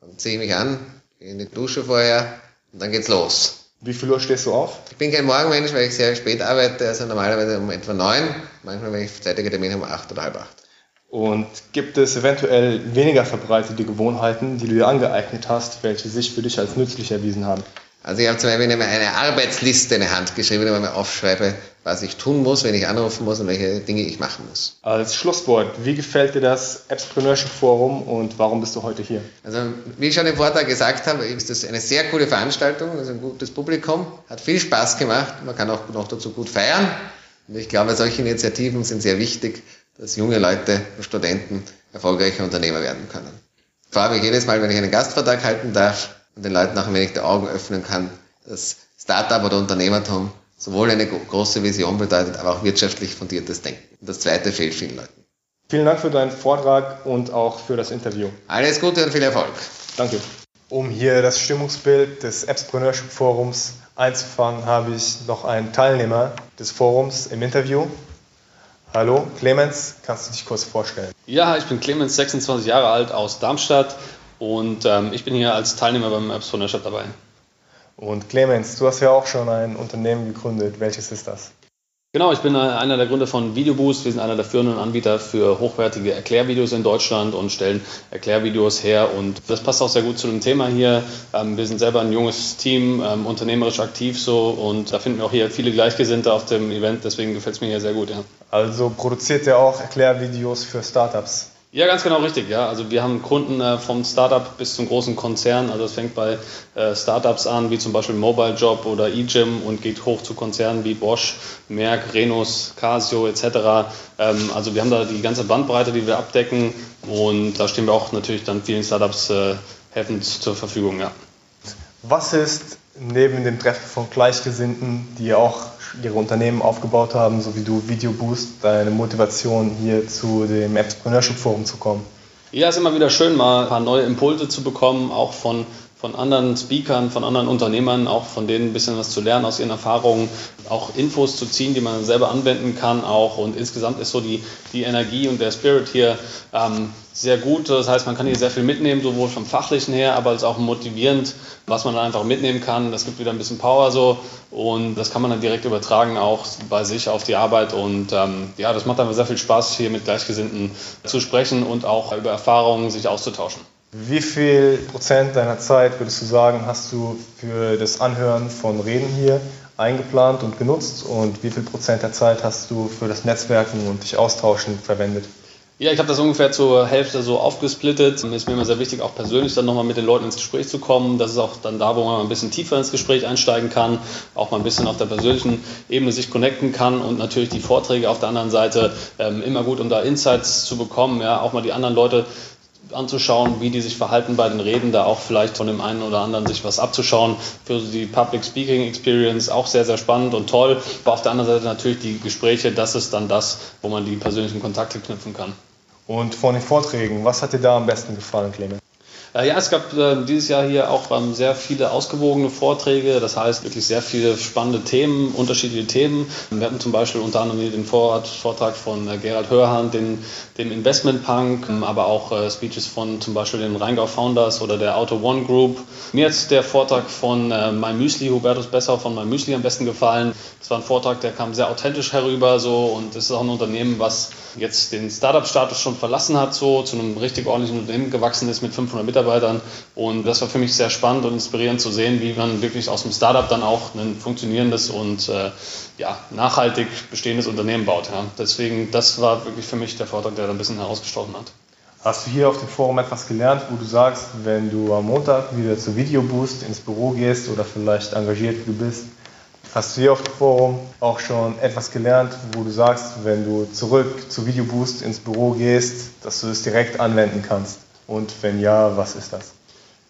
E: dann ziehe ich mich an, gehe in die Dusche vorher und dann geht's los.
B: Wie viel Uhr stehst du auf?
E: Ich bin kein Morgenmensch, weil ich sehr spät arbeite, also normalerweise um etwa neun, manchmal wenn ich zeitige Termine um acht oder halb acht.
B: Und gibt es eventuell weniger verbreitete Gewohnheiten, die du dir angeeignet hast, welche sich für dich als nützlich erwiesen haben?
E: Also ich habe zum Beispiel eine Arbeitsliste in die Hand geschrieben, wo ich mir aufschreibe, was ich tun muss, wenn ich anrufen muss und welche Dinge ich machen muss.
B: Als Schlusswort, wie gefällt dir das Entrepreneurship Forum und warum bist du heute hier?
E: Also wie ich schon im Vortrag gesagt habe, ist das eine sehr coole Veranstaltung, also ein gutes Publikum, hat viel Spaß gemacht, man kann auch noch dazu gut feiern. Und ich glaube, solche Initiativen sind sehr wichtig, dass junge Leute, Studenten erfolgreiche Unternehmer werden können. Ich freue mich jedes Mal, wenn ich einen Gastvortrag halten darf und den Leuten auch ein wenig die Augen öffnen kann, dass Startup oder Unternehmertum sowohl eine große Vision bedeutet, aber auch wirtschaftlich fundiertes Denken. Und das zweite fehlt vielen Leuten.
B: Vielen Dank für deinen Vortrag und auch für das Interview.
E: Alles Gute und viel Erfolg.
B: Danke. Um hier das Stimmungsbild des Entrepreneurship Forums einzufangen, habe ich noch einen Teilnehmer des Forums im Interview. Hallo, Clemens, kannst du dich kurz vorstellen?
F: Ja, ich bin Clemens, 26 Jahre alt aus Darmstadt und ähm, ich bin hier als Teilnehmer beim Apps von der Stadt dabei.
B: Und Clemens, du hast ja auch schon ein Unternehmen gegründet. Welches ist das?
F: Genau, ich bin einer der Gründer von Videoboost. Wir sind einer der führenden Anbieter für hochwertige Erklärvideos in Deutschland und stellen Erklärvideos her. Und das passt auch sehr gut zu dem Thema hier. Ähm, wir sind selber ein junges Team, ähm, unternehmerisch aktiv so und da finden wir auch hier viele Gleichgesinnte auf dem Event. Deswegen gefällt es mir hier sehr gut. Ja.
B: Also produziert ihr auch Erklärvideos für Startups?
F: Ja, ganz genau richtig. Ja, also wir haben Kunden äh, vom Startup bis zum großen Konzern. Also es fängt bei äh, Startups an, wie zum Beispiel Mobile Job oder eGym und geht hoch zu Konzernen wie Bosch, Merck, Renus, Casio etc. Ähm, also wir haben da die ganze Bandbreite, die wir abdecken und da stehen wir auch natürlich dann vielen Startups äh, helfend zur Verfügung. Ja.
B: Was ist neben dem Treffen von Gleichgesinnten, die auch ihre Unternehmen aufgebaut haben, so wie du Video Boost, deine Motivation hier zu dem Entrepreneurship Forum zu kommen?
F: Ja, es ist immer wieder schön, mal ein paar neue Impulse zu bekommen, auch von, von anderen Speakern, von anderen Unternehmern, auch von denen ein bisschen was zu lernen aus ihren Erfahrungen, auch Infos zu ziehen, die man selber anwenden kann auch. Und insgesamt ist so die, die Energie und der Spirit hier ähm, sehr gut. Das heißt, man kann hier sehr viel mitnehmen, sowohl vom Fachlichen her, aber als auch motivierend, was man dann einfach mitnehmen kann. Das gibt wieder ein bisschen Power so und das kann man dann direkt übertragen, auch bei sich auf die Arbeit. Und ähm, ja, das macht einfach sehr viel Spaß, hier mit Gleichgesinnten zu sprechen und auch über Erfahrungen sich auszutauschen.
B: Wie viel Prozent deiner Zeit, würdest du sagen, hast du für das Anhören von Reden hier eingeplant und genutzt und wie viel Prozent der Zeit hast du für das Netzwerken und dich austauschen verwendet?
F: Ja, ich habe das ungefähr zur Hälfte so aufgesplittet. Mir ist mir immer sehr wichtig, auch persönlich dann nochmal mit den Leuten ins Gespräch zu kommen. Das ist auch dann da, wo man ein bisschen tiefer ins Gespräch einsteigen kann, auch mal ein bisschen auf der persönlichen Ebene sich connecten kann und natürlich die Vorträge auf der anderen Seite ähm, immer gut, um da Insights zu bekommen, ja, auch mal die anderen Leute anzuschauen, wie die sich verhalten bei den Reden, da auch vielleicht von dem einen oder anderen sich was abzuschauen. Für die Public Speaking Experience auch sehr, sehr spannend und toll. Aber auf der anderen Seite natürlich die Gespräche, das ist dann das, wo man die persönlichen Kontakte knüpfen kann.
B: Und von den Vorträgen, was hat dir da am besten gefallen, Clemens?
F: Äh, ja, es gab äh, dieses Jahr hier auch ähm, sehr viele ausgewogene Vorträge, das heißt wirklich sehr viele spannende Themen, unterschiedliche Themen. Wir hatten zum Beispiel unter anderem den Vortrag von äh, Gerald Hörhand, den, dem Investment Punk, ähm, aber auch Speeches von zum Beispiel den Rheingau Founders oder der Auto One Group. Mir hat der Vortrag von My Müsli, Hubertus Besser von My Müsli am besten gefallen. Das war ein Vortrag, der kam sehr authentisch herüber so und es ist auch ein Unternehmen, was jetzt den Startup-Status schon verlassen hat, so zu einem richtig ordentlichen Unternehmen gewachsen ist mit 500 Mitarbeitern. Und das war für mich sehr spannend und inspirierend zu sehen, wie man wirklich aus dem Startup dann auch ein funktionierendes und äh, ja, nachhaltig bestehendes Unternehmen baut. Ja. Deswegen, das war wirklich für mich der Vortrag, der da ein bisschen herausgestochen hat.
B: Hast du hier auf dem Forum etwas gelernt, wo du sagst, wenn du am Montag wieder zu Videoboost ins Büro gehst oder vielleicht engagiert du bist, hast du hier auf dem Forum auch schon etwas gelernt, wo du sagst, wenn du zurück zu Videoboost ins Büro gehst, dass du es direkt anwenden kannst? Und wenn ja, was ist das?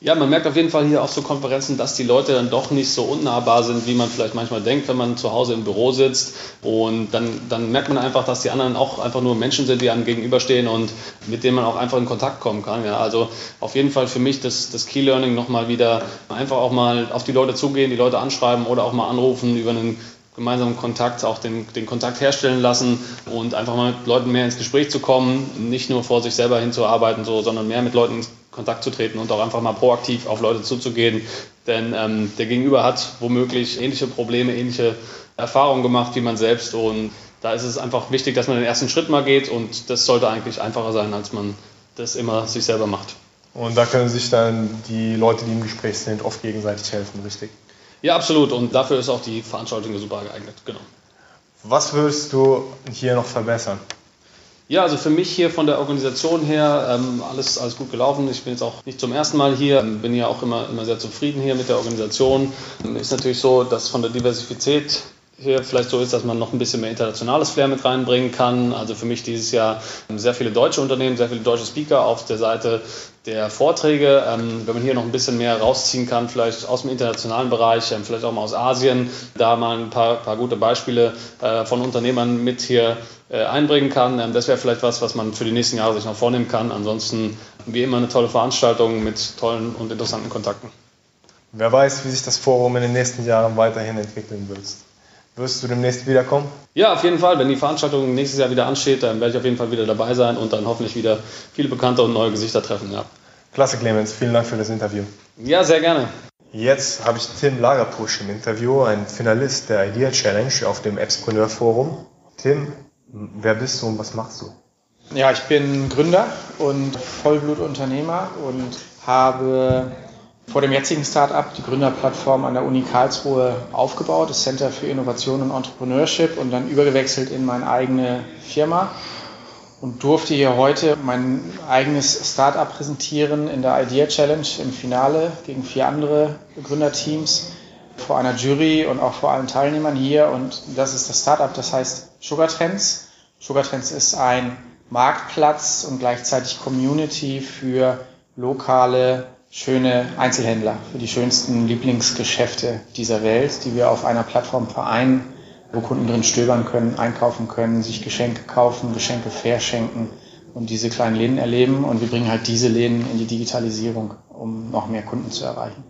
F: Ja, man merkt auf jeden Fall hier auf so Konferenzen, dass die Leute dann doch nicht so unnahbar sind, wie man vielleicht manchmal denkt, wenn man zu Hause im Büro sitzt. Und dann, dann merkt man einfach, dass die anderen auch einfach nur Menschen sind, die einem gegenüberstehen und mit denen man auch einfach in Kontakt kommen kann. Ja, also auf jeden Fall für mich das, das Key Learning nochmal wieder einfach auch mal auf die Leute zugehen, die Leute anschreiben oder auch mal anrufen über einen gemeinsamen Kontakt, auch den, den Kontakt herstellen lassen und einfach mal mit Leuten mehr ins Gespräch zu kommen, nicht nur vor sich selber hinzuarbeiten, so, sondern mehr mit Leuten in Kontakt zu treten und auch einfach mal proaktiv auf Leute zuzugehen. Denn ähm, der Gegenüber hat womöglich ähnliche Probleme, ähnliche Erfahrungen gemacht wie man selbst und da ist es einfach wichtig, dass man den ersten Schritt mal geht und das sollte eigentlich einfacher sein, als man das immer sich selber macht.
B: Und da können sich dann die Leute, die im Gespräch sind, oft gegenseitig helfen, richtig?
F: Ja, absolut. Und dafür ist auch die Veranstaltung super geeignet. Genau.
B: Was würdest du hier noch verbessern?
F: Ja, also für mich hier von der Organisation her ähm, alles, alles gut gelaufen. Ich bin jetzt auch nicht zum ersten Mal hier, bin ja auch immer, immer sehr zufrieden hier mit der Organisation. Ist natürlich so, dass von der Diversität hier vielleicht so ist, dass man noch ein bisschen mehr internationales Flair mit reinbringen kann. Also für mich dieses Jahr sehr viele deutsche Unternehmen, sehr viele deutsche Speaker auf der Seite der Vorträge. Ähm, wenn man hier noch ein bisschen mehr rausziehen kann, vielleicht aus dem internationalen Bereich, ähm, vielleicht auch mal aus Asien, da mal ein paar, paar gute Beispiele äh, von Unternehmern mit hier äh, einbringen kann. Ähm, das wäre vielleicht was, was man für die nächsten Jahre sich noch vornehmen kann. Ansonsten wie immer eine tolle Veranstaltung mit tollen und interessanten Kontakten.
B: Wer weiß, wie sich das Forum in den nächsten Jahren weiterhin entwickeln wird. Wirst du demnächst wiederkommen?
F: Ja, auf jeden Fall. Wenn die Veranstaltung nächstes Jahr wieder ansteht, dann werde ich auf jeden Fall wieder dabei sein und dann hoffentlich wieder viele bekannte und neue Gesichter treffen. Ja.
B: Klasse, Clemens. Vielen Dank für das Interview.
F: Ja, sehr gerne.
B: Jetzt habe ich Tim Lagerpusch im Interview, ein Finalist der Idea Challenge auf dem Appspreneur Forum. Tim, wer bist du und was machst du?
G: Ja, ich bin Gründer und Vollblutunternehmer und habe vor dem jetzigen Startup die Gründerplattform an der Uni Karlsruhe aufgebaut, das Center für Innovation und Entrepreneurship und dann übergewechselt in meine eigene Firma und durfte hier heute mein eigenes Startup präsentieren in der Idea Challenge im Finale gegen vier andere Gründerteams vor einer Jury und auch vor allen Teilnehmern hier. Und das ist das Startup, das heißt Sugar Trends. Sugar Trends ist ein Marktplatz und gleichzeitig Community für lokale, schöne Einzelhändler, für die schönsten Lieblingsgeschäfte dieser Welt, die wir auf einer Plattform vereinen wo Kunden drin stöbern können, einkaufen können, sich Geschenke kaufen, Geschenke verschenken und diese kleinen Läden erleben. Und wir bringen halt diese Läden in die Digitalisierung, um noch mehr Kunden zu erreichen.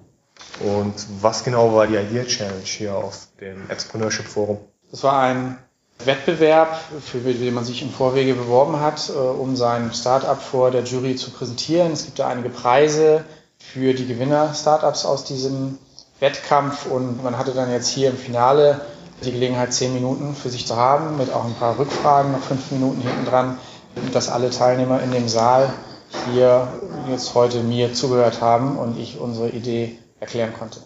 B: Und was genau war die Idea Challenge hier auf dem Entrepreneurship Forum?
G: Das war ein Wettbewerb, für den man sich im Vorwege beworben hat, äh, um sein Startup vor der Jury zu präsentieren. Es gibt da einige Preise für die Gewinner-Startups aus diesem Wettkampf und man hatte dann jetzt hier im Finale die Gelegenheit, zehn Minuten für sich zu haben, mit auch ein paar Rückfragen, noch fünf Minuten hinten dran, dass alle Teilnehmer in dem Saal hier jetzt heute mir zugehört haben und ich unsere Idee erklären konnte.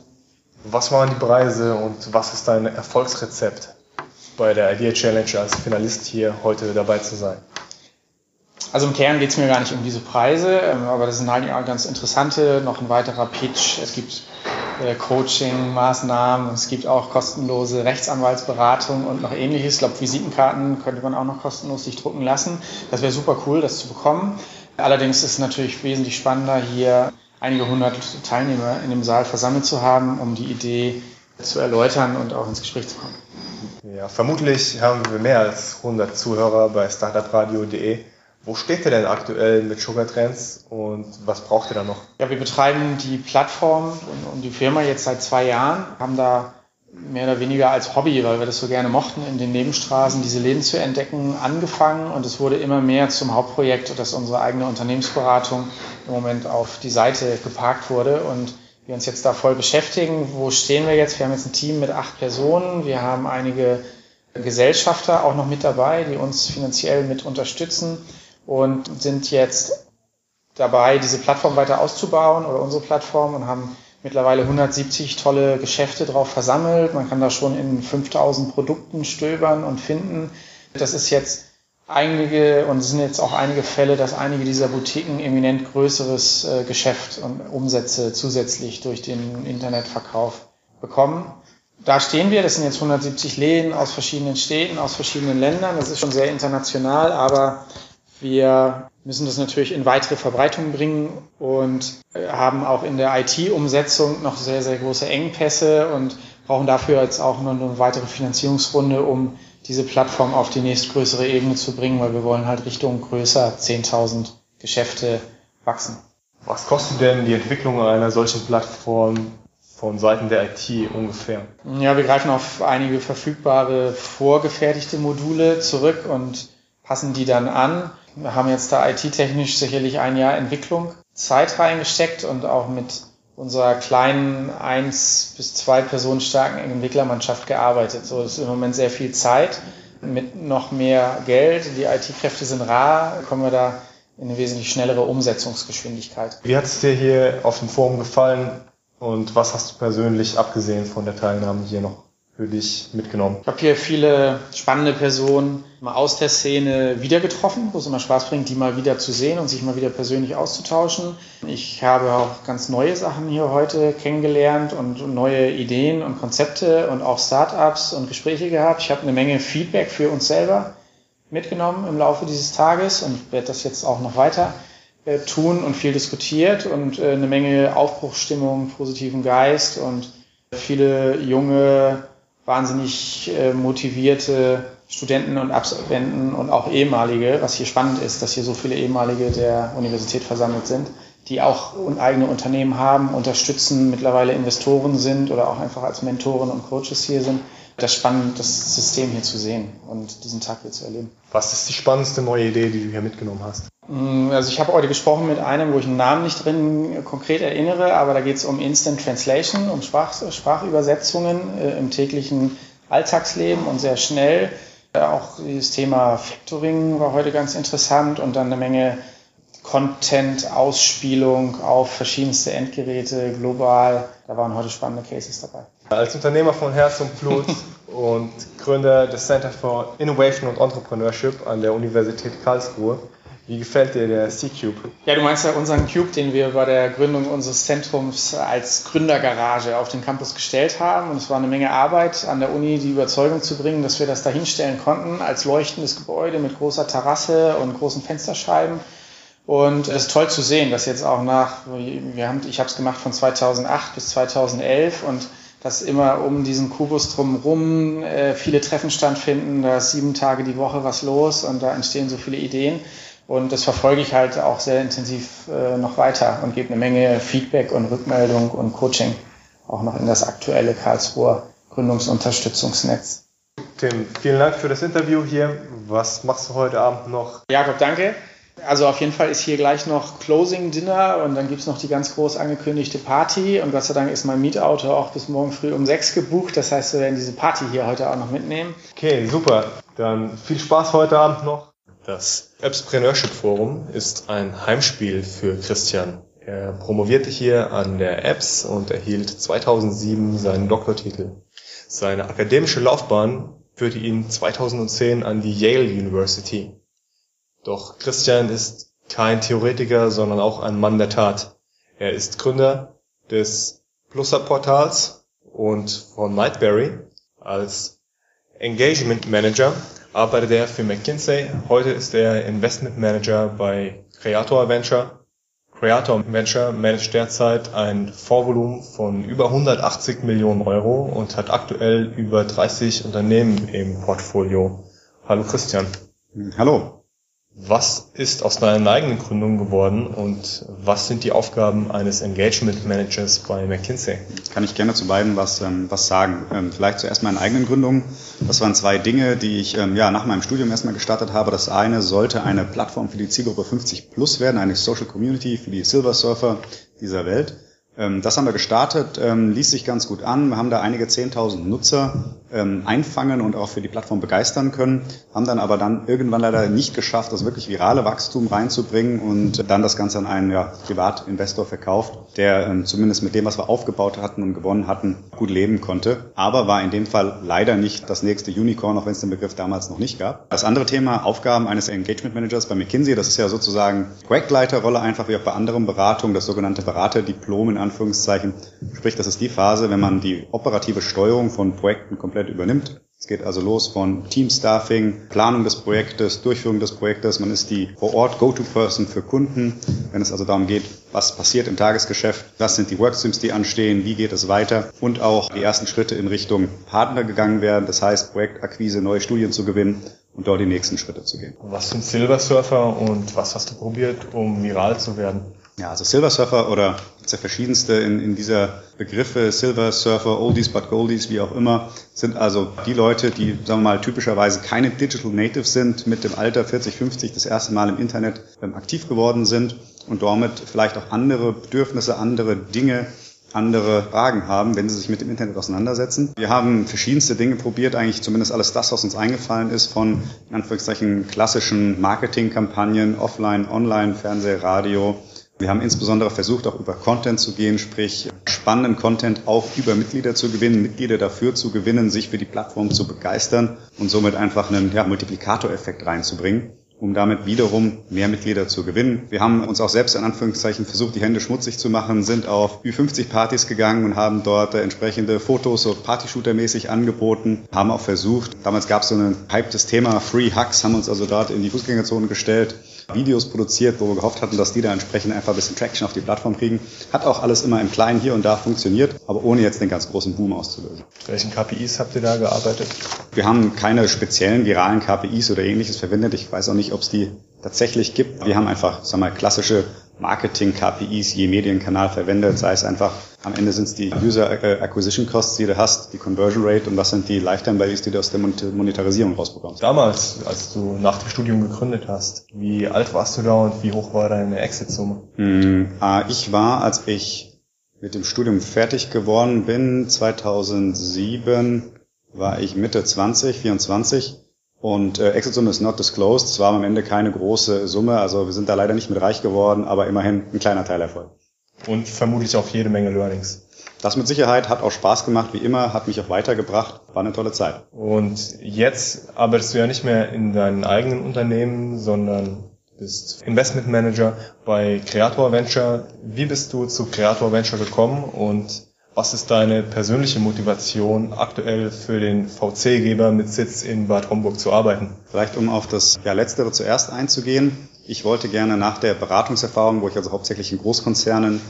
B: Was waren die Preise und was ist dein Erfolgsrezept bei der Idea Challenge als Finalist hier heute dabei zu sein?
G: Also im Kern geht es mir gar nicht um diese Preise, ähm, aber das sind halt ganz interessante, noch ein weiterer Pitch. Es gibt äh, Coaching-Maßnahmen. Es gibt auch kostenlose Rechtsanwaltsberatung und noch ähnliches. Ich glaube, Visitenkarten könnte man auch noch kostenlos sich drucken lassen. Das wäre super cool, das zu bekommen. Allerdings ist es natürlich wesentlich spannender, hier einige hundert Teilnehmer in dem Saal versammelt zu haben, um die Idee zu erläutern und auch ins Gespräch zu kommen.
B: Ja, vermutlich haben wir mehr als 100 Zuhörer bei startupradio.de. Wo steht ihr denn aktuell mit Sugar Trends und was braucht ihr da noch?
G: Ja, wir betreiben die Plattform und, und die Firma jetzt seit zwei Jahren, haben da mehr oder weniger als Hobby, weil wir das so gerne mochten, in den Nebenstraßen diese Läden zu entdecken, angefangen und es wurde immer mehr zum Hauptprojekt, dass unsere eigene Unternehmensberatung im Moment auf die Seite geparkt wurde und wir uns jetzt da voll beschäftigen. Wo stehen wir jetzt? Wir haben jetzt ein Team mit acht Personen, wir haben einige Gesellschafter auch noch mit dabei, die uns finanziell mit unterstützen und sind jetzt dabei, diese Plattform weiter auszubauen oder unsere Plattform und haben mittlerweile 170 tolle Geschäfte drauf versammelt. Man kann da schon in 5000 Produkten stöbern und finden. Das ist jetzt einige und es sind jetzt auch einige Fälle, dass einige dieser Boutiquen eminent größeres äh, Geschäft und Umsätze zusätzlich durch den Internetverkauf bekommen. Da stehen wir, das sind jetzt 170 Läden aus verschiedenen Städten, aus verschiedenen Ländern. Das ist schon sehr international, aber wir müssen das natürlich in weitere Verbreitung bringen und äh, haben auch in der IT-Umsetzung noch sehr, sehr große Engpässe und brauchen dafür jetzt auch noch eine weitere Finanzierungsrunde, um diese Plattform auf die nächstgrößere Ebene zu bringen, weil wir wollen halt Richtung größer 10.000 Geschäfte wachsen.
B: Was kostet denn die Entwicklung einer solchen Plattform von Seiten der IT ungefähr?
G: Ja, wir greifen auf einige verfügbare vorgefertigte Module zurück und passen die dann an. Wir haben jetzt da IT-technisch sicherlich ein Jahr Entwicklung Zeit reingesteckt und auch mit unserer kleinen eins bis zwei Personen starken Entwicklermannschaft gearbeitet. So ist im Moment sehr viel Zeit mit noch mehr Geld. Die IT-Kräfte sind rar, kommen wir da in eine wesentlich schnellere Umsetzungsgeschwindigkeit.
B: Wie hat es dir hier auf dem Forum gefallen und was hast du persönlich abgesehen von der Teilnahme hier noch für dich mitgenommen?
G: Ich habe hier viele spannende Personen mal aus der Szene wieder getroffen, wo es immer Spaß bringt, die mal wieder zu sehen und sich mal wieder persönlich auszutauschen. Ich habe auch ganz neue Sachen hier heute kennengelernt und neue Ideen und Konzepte und auch Startups und Gespräche gehabt. Ich habe eine Menge Feedback für uns selber mitgenommen im Laufe dieses Tages und werde das jetzt auch noch weiter äh, tun und viel diskutiert und äh, eine Menge Aufbruchsstimmung, positiven Geist und viele junge wahnsinnig äh, motivierte Studenten und Absolventen und auch ehemalige, was hier spannend ist, dass hier so viele ehemalige der Universität versammelt sind, die auch eigene Unternehmen haben, unterstützen, mittlerweile Investoren sind oder auch einfach als Mentoren und Coaches hier sind. Das spannend, das System hier zu sehen und diesen Tag hier zu erleben.
B: Was ist die spannendste neue Idee, die du hier mitgenommen hast?
G: Mm, also ich habe heute gesprochen mit einem, wo ich einen Namen nicht drin konkret erinnere, aber da geht es um Instant Translation, um Sprach, Sprachübersetzungen äh, im täglichen Alltagsleben und sehr schnell. Äh, auch das Thema Factoring war heute ganz interessant und dann eine Menge Content-Ausspielung auf verschiedenste Endgeräte global. Da waren heute spannende Cases dabei.
B: Als Unternehmer von Herz und Blut und Gründer des Center for Innovation und Entrepreneurship an der Universität Karlsruhe, wie gefällt dir der C-Cube?
G: Ja, du meinst ja unseren Cube, den wir bei der Gründung unseres Zentrums als Gründergarage auf den Campus gestellt haben. Und es war eine Menge Arbeit an der Uni, die Überzeugung zu bringen, dass wir das da hinstellen konnten als leuchtendes Gebäude mit großer Terrasse und großen Fensterscheiben. Und es ist toll zu sehen, dass jetzt auch nach, wir haben, ich habe es gemacht von 2008 bis 2011 und dass immer um diesen Kubus drumherum äh, viele Treffen stattfinden, da ist sieben Tage die Woche was los und da entstehen so viele Ideen. Und das verfolge ich halt auch sehr intensiv äh, noch weiter und gebe eine Menge Feedback und Rückmeldung und Coaching auch noch in das aktuelle Karlsruher Gründungsunterstützungsnetz.
B: Tim, vielen Dank für das Interview hier. Was machst du heute Abend noch?
G: Jakob, danke. Also auf jeden Fall ist hier gleich noch Closing Dinner und dann gibt's noch die ganz groß angekündigte Party und Gott sei Dank ist mein Mietauto auch bis morgen früh um sechs gebucht. Das heißt, wir werden diese Party hier heute auch noch mitnehmen.
B: Okay, super. Dann viel Spaß heute Abend noch. Das Appspreneurship Forum ist ein Heimspiel für Christian. Er promovierte hier an der Apps und erhielt 2007 seinen Doktortitel. Seine akademische Laufbahn führte ihn 2010 an die Yale University. Doch Christian ist kein Theoretiker, sondern auch ein Mann der Tat. Er ist Gründer des Plusser-Portals und von Nightberry als Engagement Manager arbeitet er für McKinsey. Heute ist er Investment Manager bei Creator Venture. Creator Venture managt derzeit ein Vorvolumen von über 180 Millionen Euro und hat aktuell über 30 Unternehmen im Portfolio. Hallo Christian.
C: Hallo.
B: Was ist aus deiner eigenen Gründung geworden und was sind die Aufgaben eines Engagement Managers bei McKinsey?
C: Kann ich gerne zu beiden was, ähm, was sagen. Ähm, vielleicht zuerst meine eigenen Gründungen. Das waren zwei Dinge, die ich ähm, ja, nach meinem Studium erstmal gestartet habe. Das eine sollte eine Plattform für die Zielgruppe 50 plus werden, eine Social Community für die Silver Surfer dieser Welt. Ähm, das haben wir gestartet, ähm, ließ sich ganz gut an. Wir haben da einige 10.000 Nutzer ähm, einfangen und auch für die Plattform begeistern können, haben dann aber dann irgendwann leider nicht geschafft, das wirklich virale Wachstum reinzubringen und dann das Ganze an einen ja, Privatinvestor verkauft, der zumindest mit dem, was wir aufgebaut hatten und gewonnen hatten, gut leben konnte. Aber war in dem Fall leider nicht das nächste Unicorn, auch wenn es den Begriff damals noch nicht gab. Das andere Thema, Aufgaben eines Engagement Managers bei McKinsey, das ist ja sozusagen Projektleiterrolle, einfach wie auch bei anderen Beratungen, das sogenannte Beraterdiplom in Anführungszeichen. Sprich, das ist die Phase, wenn man die operative Steuerung von Projekten komplett übernimmt. Es geht also los von Teamstaffing, Planung des Projektes, Durchführung des Projektes. Man ist die vor Ort Go-to-Person für Kunden, wenn es also darum geht, was passiert im Tagesgeschäft, was sind die Workstreams, die anstehen, wie geht es weiter und auch die ersten Schritte in Richtung Partner gegangen werden. Das heißt, Projektakquise, neue Studien zu gewinnen und dort die nächsten Schritte zu gehen.
B: Was sind Silver Surfer und was hast du probiert, um viral zu werden?
C: Ja, also Silver Surfer oder gibt's ja verschiedenste in, in dieser Begriffe, Silver Surfer, Oldies but Goldies, wie auch immer, sind also die Leute, die, sagen wir mal, typischerweise keine Digital Natives sind, mit dem Alter 40, 50 das erste Mal im Internet ähm, aktiv geworden sind und damit vielleicht auch andere Bedürfnisse, andere Dinge andere Fragen haben, wenn sie sich mit dem Internet auseinandersetzen. Wir haben verschiedenste Dinge probiert, eigentlich zumindest alles das, was uns eingefallen ist, von in Anführungszeichen klassischen Marketingkampagnen, offline, online, Fernseh, Radio, wir haben insbesondere versucht, auch über Content zu gehen, sprich spannenden Content auch über Mitglieder zu gewinnen, Mitglieder dafür zu gewinnen, sich für die Plattform zu begeistern und somit einfach einen ja, Multiplikatoreffekt reinzubringen um damit wiederum mehr Mitglieder zu gewinnen. Wir haben uns auch selbst in Anführungszeichen versucht, die Hände schmutzig zu machen, sind auf Ü50-Partys gegangen und haben dort entsprechende Fotos so Partyshooter-mäßig angeboten, haben auch versucht, damals gab es so ein hyptes Thema, Free Hugs, haben uns also dort in die Fußgängerzone gestellt Videos produziert, wo wir gehofft hatten, dass die da entsprechend einfach ein bisschen Traction auf die Plattform kriegen. Hat auch alles immer im Kleinen hier und da funktioniert, aber ohne jetzt den ganz großen Boom auszulösen.
B: welchen KPIs habt ihr da gearbeitet?
C: Wir haben keine speziellen viralen KPIs oder ähnliches verwendet. Ich weiß auch nicht, ob es die tatsächlich gibt. Wir haben einfach, sagen wir mal, klassische Marketing-KPIs je Medienkanal verwendet, sei es einfach, am Ende sind es die User Acquisition Costs, die du hast, die Conversion Rate und was sind die Lifetime Values, die du aus der Monetarisierung rausbekommst.
B: Damals, als du nach dem Studium gegründet hast, wie alt warst du da und wie hoch war deine Exit-Summe?
C: Hm, ich war, als ich mit dem Studium fertig geworden bin, 2007, war ich Mitte 20, 24 und äh, Exit-Summe ist not disclosed. Es war am Ende keine große Summe, also wir sind da leider nicht mit reich geworden, aber immerhin ein kleiner Teil Erfolg.
B: Und vermutlich auch jede Menge Learnings.
C: Das mit Sicherheit hat auch Spaß gemacht, wie immer, hat mich auch weitergebracht, war eine tolle Zeit.
B: Und jetzt arbeitest du ja nicht mehr in deinem eigenen Unternehmen, sondern bist Investment Manager bei Creator Venture. Wie bist du zu Creator Venture gekommen und was ist deine persönliche Motivation, aktuell für den VC-Geber mit Sitz in Bad Homburg zu arbeiten?
C: Vielleicht um auf das ja, Letztere zuerst einzugehen. Ich wollte gerne nach der Beratungserfahrung, wo ich also hauptsächlich in Großkonzernen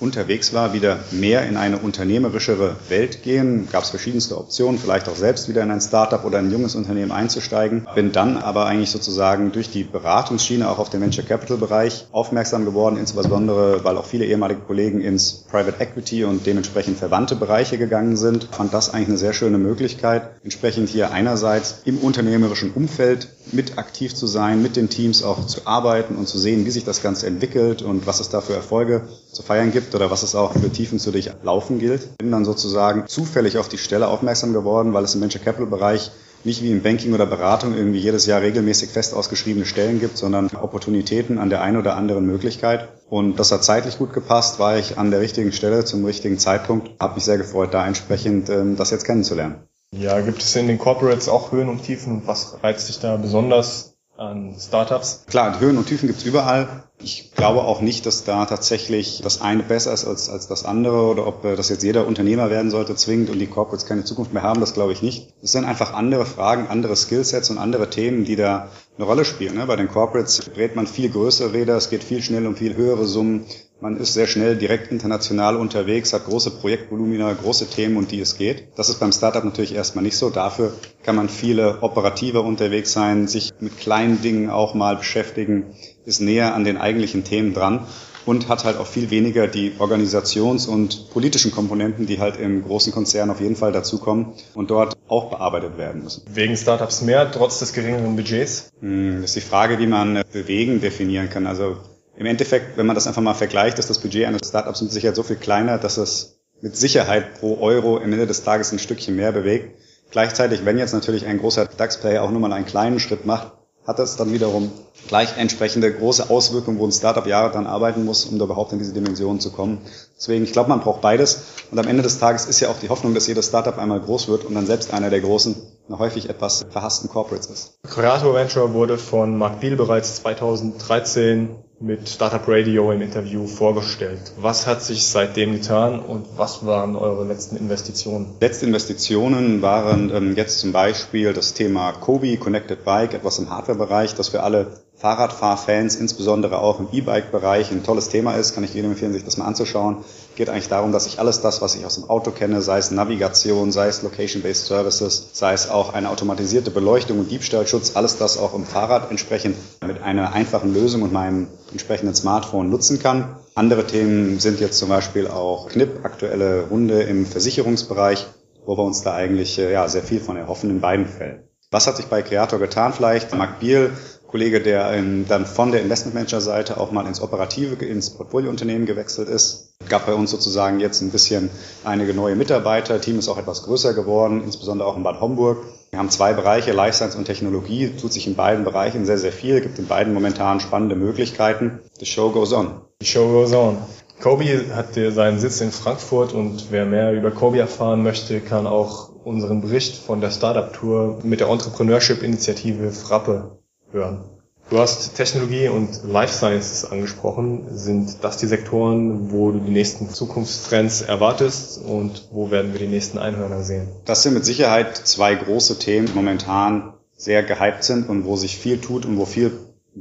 C: unterwegs war, wieder mehr in eine unternehmerischere Welt gehen. Gab es verschiedenste Optionen, vielleicht auch selbst wieder in ein Startup oder ein junges Unternehmen einzusteigen. Bin dann aber eigentlich sozusagen durch die Beratungsschiene auch auf den Venture Capital Bereich aufmerksam geworden, insbesondere weil auch viele ehemalige Kollegen ins Private Equity und dementsprechend verwandte Bereiche gegangen sind. Fand das eigentlich eine sehr schöne Möglichkeit, entsprechend hier einerseits im unternehmerischen Umfeld mit aktiv zu sein, mit den Teams auch zu arbeiten und zu sehen, wie sich das Ganze entwickelt und was es da für Erfolge zu feiern gibt oder was es auch für Tiefen zu durchlaufen gilt. Bin dann sozusagen zufällig auf die Stelle aufmerksam geworden, weil es im Venture Capital Bereich nicht wie im Banking oder Beratung irgendwie jedes Jahr regelmäßig fest ausgeschriebene Stellen gibt, sondern Opportunitäten an der einen oder anderen Möglichkeit. Und das hat zeitlich gut gepasst, war ich an der richtigen Stelle zum richtigen Zeitpunkt. Habe mich sehr gefreut, da entsprechend ähm, das jetzt kennenzulernen.
B: Ja, gibt es in den Corporates auch Höhen und Tiefen? Was reizt dich da besonders an Startups?
C: Klar, Höhen und Tiefen gibt's überall. Ich glaube auch nicht, dass da tatsächlich das eine besser ist als, als das andere oder ob äh, das jetzt jeder Unternehmer werden sollte zwingend und die Corporates keine Zukunft mehr haben, das glaube ich nicht. Es sind einfach andere Fragen, andere Skillsets und andere Themen, die da eine Rolle spielen. Ne? Bei den Corporates brät man viel größere Räder, es geht viel schnell um viel höhere Summen. Man ist sehr schnell direkt international unterwegs, hat große Projektvolumina, große Themen, um die es geht. Das ist beim Startup natürlich erstmal nicht so. Dafür kann man viele operativer unterwegs sein, sich mit kleinen Dingen auch mal beschäftigen, ist näher an den eigentlichen Themen dran und hat halt auch viel weniger die Organisations- und politischen Komponenten, die halt im großen Konzern auf jeden Fall dazukommen und dort auch bearbeitet werden müssen.
B: Wegen Startups mehr, trotz des geringeren Budgets?
C: Hm, das ist die Frage, wie man bewegen definieren kann. Also im Endeffekt, wenn man das einfach mal vergleicht, ist das Budget eines Startups mit Sicherheit so viel kleiner, dass es mit Sicherheit pro Euro im Ende des Tages ein Stückchen mehr bewegt. Gleichzeitig, wenn jetzt natürlich ein großer DAX-Player auch nur mal einen kleinen Schritt macht, hat das dann wiederum gleich entsprechende große Auswirkungen, wo ein Startup Jahre dran arbeiten muss, um da überhaupt in diese Dimension zu kommen. Deswegen, ich glaube, man braucht beides. Und am Ende des Tages ist ja auch die Hoffnung, dass jedes Startup einmal groß wird und dann selbst einer der großen, häufig etwas verhassten Corporates ist.
B: Creator Venture wurde von Mark Biel bereits 2013 mit Startup Radio im Interview vorgestellt. Was hat sich seitdem getan und was waren eure letzten Investitionen?
C: Letzte Investitionen waren ähm, jetzt zum Beispiel das Thema Kobi Connected Bike, etwas im Hardware-Bereich, das für alle Fahrradfahrfans, insbesondere auch im E-Bike-Bereich, ein tolles Thema ist. Kann ich jedem empfehlen, sich das mal anzuschauen. Geht eigentlich darum, dass ich alles das, was ich aus dem Auto kenne, sei es Navigation, sei es Location-Based Services, sei es auch eine automatisierte Beleuchtung und Diebstahlschutz, alles das auch im Fahrrad entsprechend mit einer einfachen Lösung und meinem entsprechenden Smartphone nutzen kann. Andere Themen sind jetzt zum Beispiel auch Knipp, aktuelle Runde im Versicherungsbereich, wo wir uns da eigentlich äh, ja, sehr viel von erhoffen in beiden Fällen. Was hat sich bei Creator getan vielleicht? Mark Biel Kollege, der ähm, dann von der Investmentmanager-Seite auch mal ins Operative, ins Portfoliounternehmen gewechselt ist. Gab bei uns sozusagen jetzt ein bisschen einige neue Mitarbeiter. Team ist auch etwas größer geworden, insbesondere auch in Bad Homburg. Wir haben zwei Bereiche, Life Science und Technologie. Tut sich in beiden Bereichen sehr, sehr viel. Gibt in beiden momentan spannende Möglichkeiten. The show goes on.
B: The show goes on. Kobi hat seinen Sitz in Frankfurt und wer mehr über Kobi erfahren möchte, kann auch unseren Bericht von der Startup Tour mit der Entrepreneurship-Initiative Frappe hören. Du hast Technologie und Life Sciences angesprochen. Sind das die Sektoren, wo du die nächsten Zukunftstrends erwartest und wo werden wir die nächsten Einhörner sehen?
C: Das sind mit Sicherheit zwei große Themen, die momentan sehr gehypt sind und wo sich viel tut und wo viel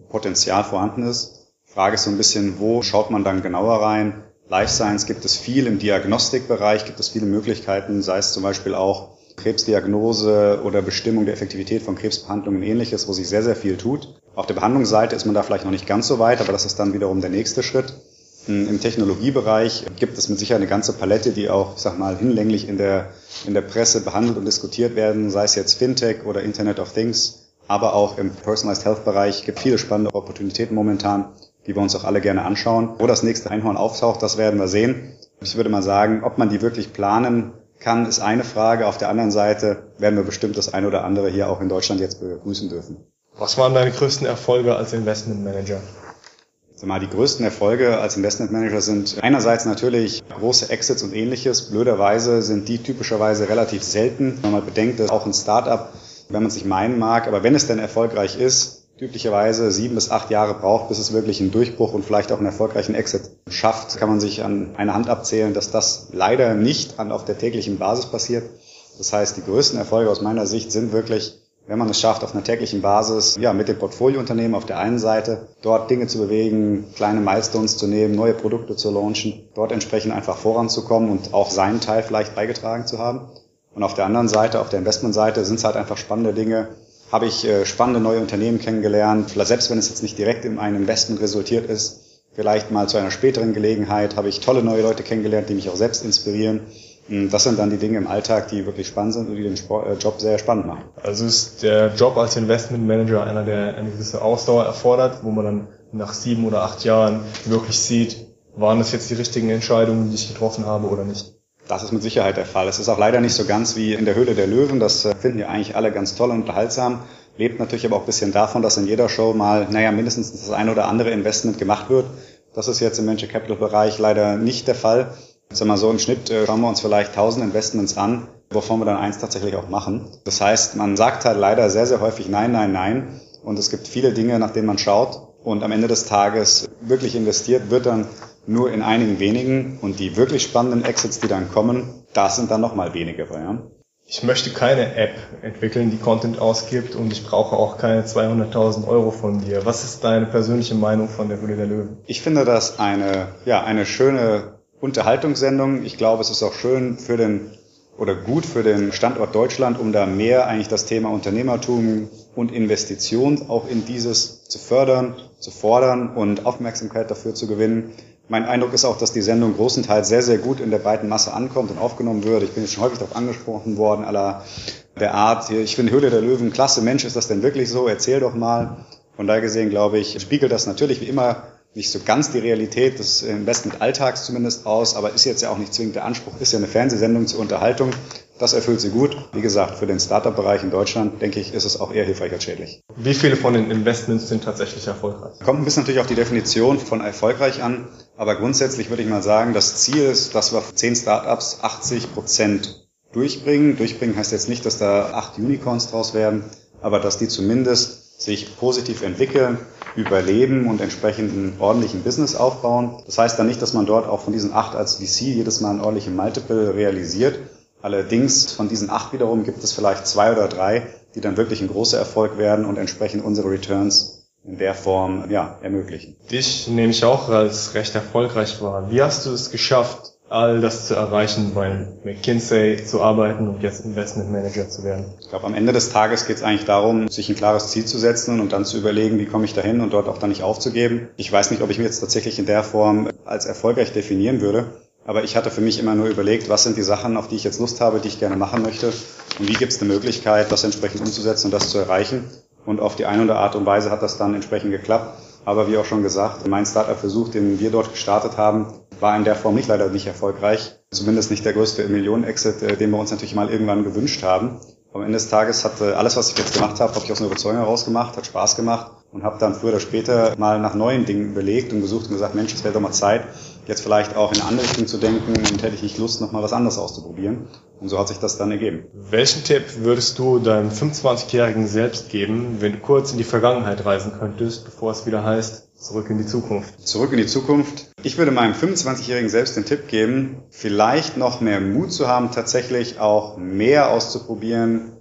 C: Potenzial vorhanden ist. Die Frage ist so ein bisschen, wo schaut man dann genauer rein? Life Science gibt es viel im Diagnostikbereich, gibt es viele Möglichkeiten, sei es zum Beispiel auch Krebsdiagnose oder Bestimmung der Effektivität von Krebsbehandlungen und ähnliches, wo sich sehr, sehr viel tut. Auf der Behandlungsseite ist man da vielleicht noch nicht ganz so weit, aber das ist dann wiederum der nächste Schritt. Im Technologiebereich gibt es mit Sicherheit eine ganze Palette, die auch, ich sag mal, hinlänglich in der, in der Presse behandelt und diskutiert werden, sei es jetzt Fintech oder Internet of Things, aber auch im Personalized Health Bereich gibt viele spannende Opportunitäten momentan, die wir uns auch alle gerne anschauen. Wo das nächste Einhorn auftaucht, das werden wir sehen. Ich würde mal sagen, ob man die wirklich planen kann, ist eine Frage. Auf der anderen Seite werden wir bestimmt das eine oder andere hier auch in Deutschland jetzt begrüßen dürfen.
B: Was waren deine größten Erfolge als Investmentmanager?
C: Mal die größten Erfolge als Investmentmanager sind einerseits natürlich große Exits und ähnliches. Blöderweise sind die typischerweise relativ selten, wenn man bedenkt, dass auch ein Startup, wenn man sich meinen mag, aber wenn es denn erfolgreich ist, typischerweise sieben bis acht Jahre braucht, bis es wirklich einen Durchbruch und vielleicht auch einen erfolgreichen Exit schafft, kann man sich an einer Hand abzählen, dass das leider nicht an, auf der täglichen Basis passiert. Das heißt, die größten Erfolge aus meiner Sicht sind wirklich wenn man es schafft, auf einer täglichen Basis, ja, mit dem Portfoliounternehmen auf der einen Seite, dort Dinge zu bewegen, kleine Milestones zu nehmen, neue Produkte zu launchen, dort entsprechend einfach voranzukommen und auch seinen Teil vielleicht beigetragen zu haben. Und auf der anderen Seite, auf der Investmentseite, sind es halt einfach spannende Dinge. Habe ich äh, spannende neue Unternehmen kennengelernt, selbst wenn es jetzt nicht direkt in einem Investment resultiert ist, vielleicht mal zu einer späteren Gelegenheit, habe ich tolle neue Leute kennengelernt, die mich auch selbst inspirieren das sind dann die Dinge im Alltag, die wirklich spannend sind und die den äh, Job sehr spannend machen.
B: Also ist der Job als Investmentmanager einer, der eine gewisse Ausdauer erfordert, wo man dann nach sieben oder acht Jahren wirklich sieht, waren das jetzt die richtigen Entscheidungen, die ich getroffen habe oder nicht?
C: Das ist mit Sicherheit der Fall. Es ist auch leider nicht so ganz wie in der Höhle der Löwen. Das äh, finden ja eigentlich alle ganz toll und unterhaltsam. Lebt natürlich aber auch ein bisschen davon, dass in jeder Show mal, naja, mindestens das eine oder andere Investment gemacht wird. Das ist jetzt im Venture Capital Bereich leider nicht der Fall. Sag mal so im Schnitt äh, schauen wir uns vielleicht 1000 Investments an, wovon wir dann eins tatsächlich auch machen. Das heißt, man sagt halt leider sehr, sehr häufig nein, nein, nein. Und es gibt viele Dinge, nach denen man schaut. Und am Ende des Tages wirklich investiert wird dann nur in einigen wenigen. Und die wirklich spannenden Exits, die dann kommen, das sind dann nochmal wenigere. Ja?
B: Ich möchte keine App entwickeln, die Content ausgibt und ich brauche auch keine 200.000 Euro von dir. Was ist deine persönliche Meinung von der Höhle der Löwen?
C: Ich finde das eine, ja, eine schöne Unterhaltungssendung. Ich glaube, es ist auch schön für den oder gut für den Standort Deutschland, um da mehr eigentlich das Thema Unternehmertum und Investition auch in dieses zu fördern, zu fordern und Aufmerksamkeit dafür zu gewinnen. Mein Eindruck ist auch, dass die Sendung großenteils sehr, sehr gut in der breiten Masse ankommt und aufgenommen wird. Ich bin jetzt schon häufig darauf angesprochen worden, aller der Art, ich finde Höhle der Löwen klasse, Mensch, ist das denn wirklich so? Erzähl doch mal. Von daher gesehen, glaube ich, spiegelt das natürlich wie immer nicht so ganz die Realität des Investment-Alltags zumindest aus, aber ist jetzt ja auch nicht zwingend der Anspruch, ist ja eine Fernsehsendung zur Unterhaltung. Das erfüllt sie gut. Wie gesagt, für den Startup-Bereich in Deutschland, denke ich, ist es auch eher hilfreich als schädlich.
B: Wie viele von den Investments sind tatsächlich erfolgreich?
C: Kommt ein bisschen natürlich auf die Definition von erfolgreich an, aber grundsätzlich würde ich mal sagen, das Ziel ist, dass wir 10 Startups 80 Prozent durchbringen. Durchbringen heißt jetzt nicht, dass da acht Unicorns draus werden, aber dass die zumindest sich positiv entwickeln, überleben und entsprechend einen ordentlichen Business aufbauen. Das heißt dann nicht, dass man dort auch von diesen acht als VC jedes Mal ein ordentlichen Multiple realisiert. Allerdings von diesen acht wiederum gibt es vielleicht zwei oder drei, die dann wirklich ein großer Erfolg werden und entsprechend unsere Returns in der Form ja, ermöglichen.
B: Dich nehme ich auch als recht erfolgreich wahr. Wie hast du es geschafft, all das zu erreichen, bei McKinsey zu arbeiten und jetzt Investment Manager zu werden?
C: Ich glaube, am Ende des Tages geht es eigentlich darum, sich ein klares Ziel zu setzen und dann zu überlegen, wie komme ich dahin und dort auch dann nicht aufzugeben. Ich weiß nicht, ob ich mich jetzt tatsächlich in der Form als erfolgreich definieren würde. Aber ich hatte für mich immer nur überlegt, was sind die Sachen, auf die ich jetzt Lust habe, die ich gerne machen möchte und wie gibt es eine Möglichkeit, das entsprechend umzusetzen und das zu erreichen. Und auf die eine oder andere Art und Weise hat das dann entsprechend geklappt. Aber wie auch schon gesagt, mein Startup-Versuch, den wir dort gestartet haben, war in der Form nicht leider nicht erfolgreich. Zumindest nicht der größte Millionen-Exit, äh, den wir uns natürlich mal irgendwann gewünscht haben. Am Ende des Tages hat äh, alles, was ich jetzt gemacht habe, habe ich aus einer Überzeugung heraus gemacht, hat Spaß gemacht und habe dann früher oder später mal nach neuen Dingen überlegt und gesucht und gesagt, Mensch, es wäre doch mal Zeit, jetzt vielleicht auch in andere Richtung zu denken und hätte ich nicht Lust, noch mal was anderes auszuprobieren. Und so hat sich das dann ergeben.
B: Welchen Tipp würdest du deinem 25-Jährigen selbst geben, wenn du kurz in die Vergangenheit reisen könntest, bevor es wieder heißt, zurück in die Zukunft?
C: Zurück in die Zukunft. Ich würde meinem 25-Jährigen selbst den Tipp geben, vielleicht noch mehr Mut zu haben, tatsächlich auch mehr auszuprobieren,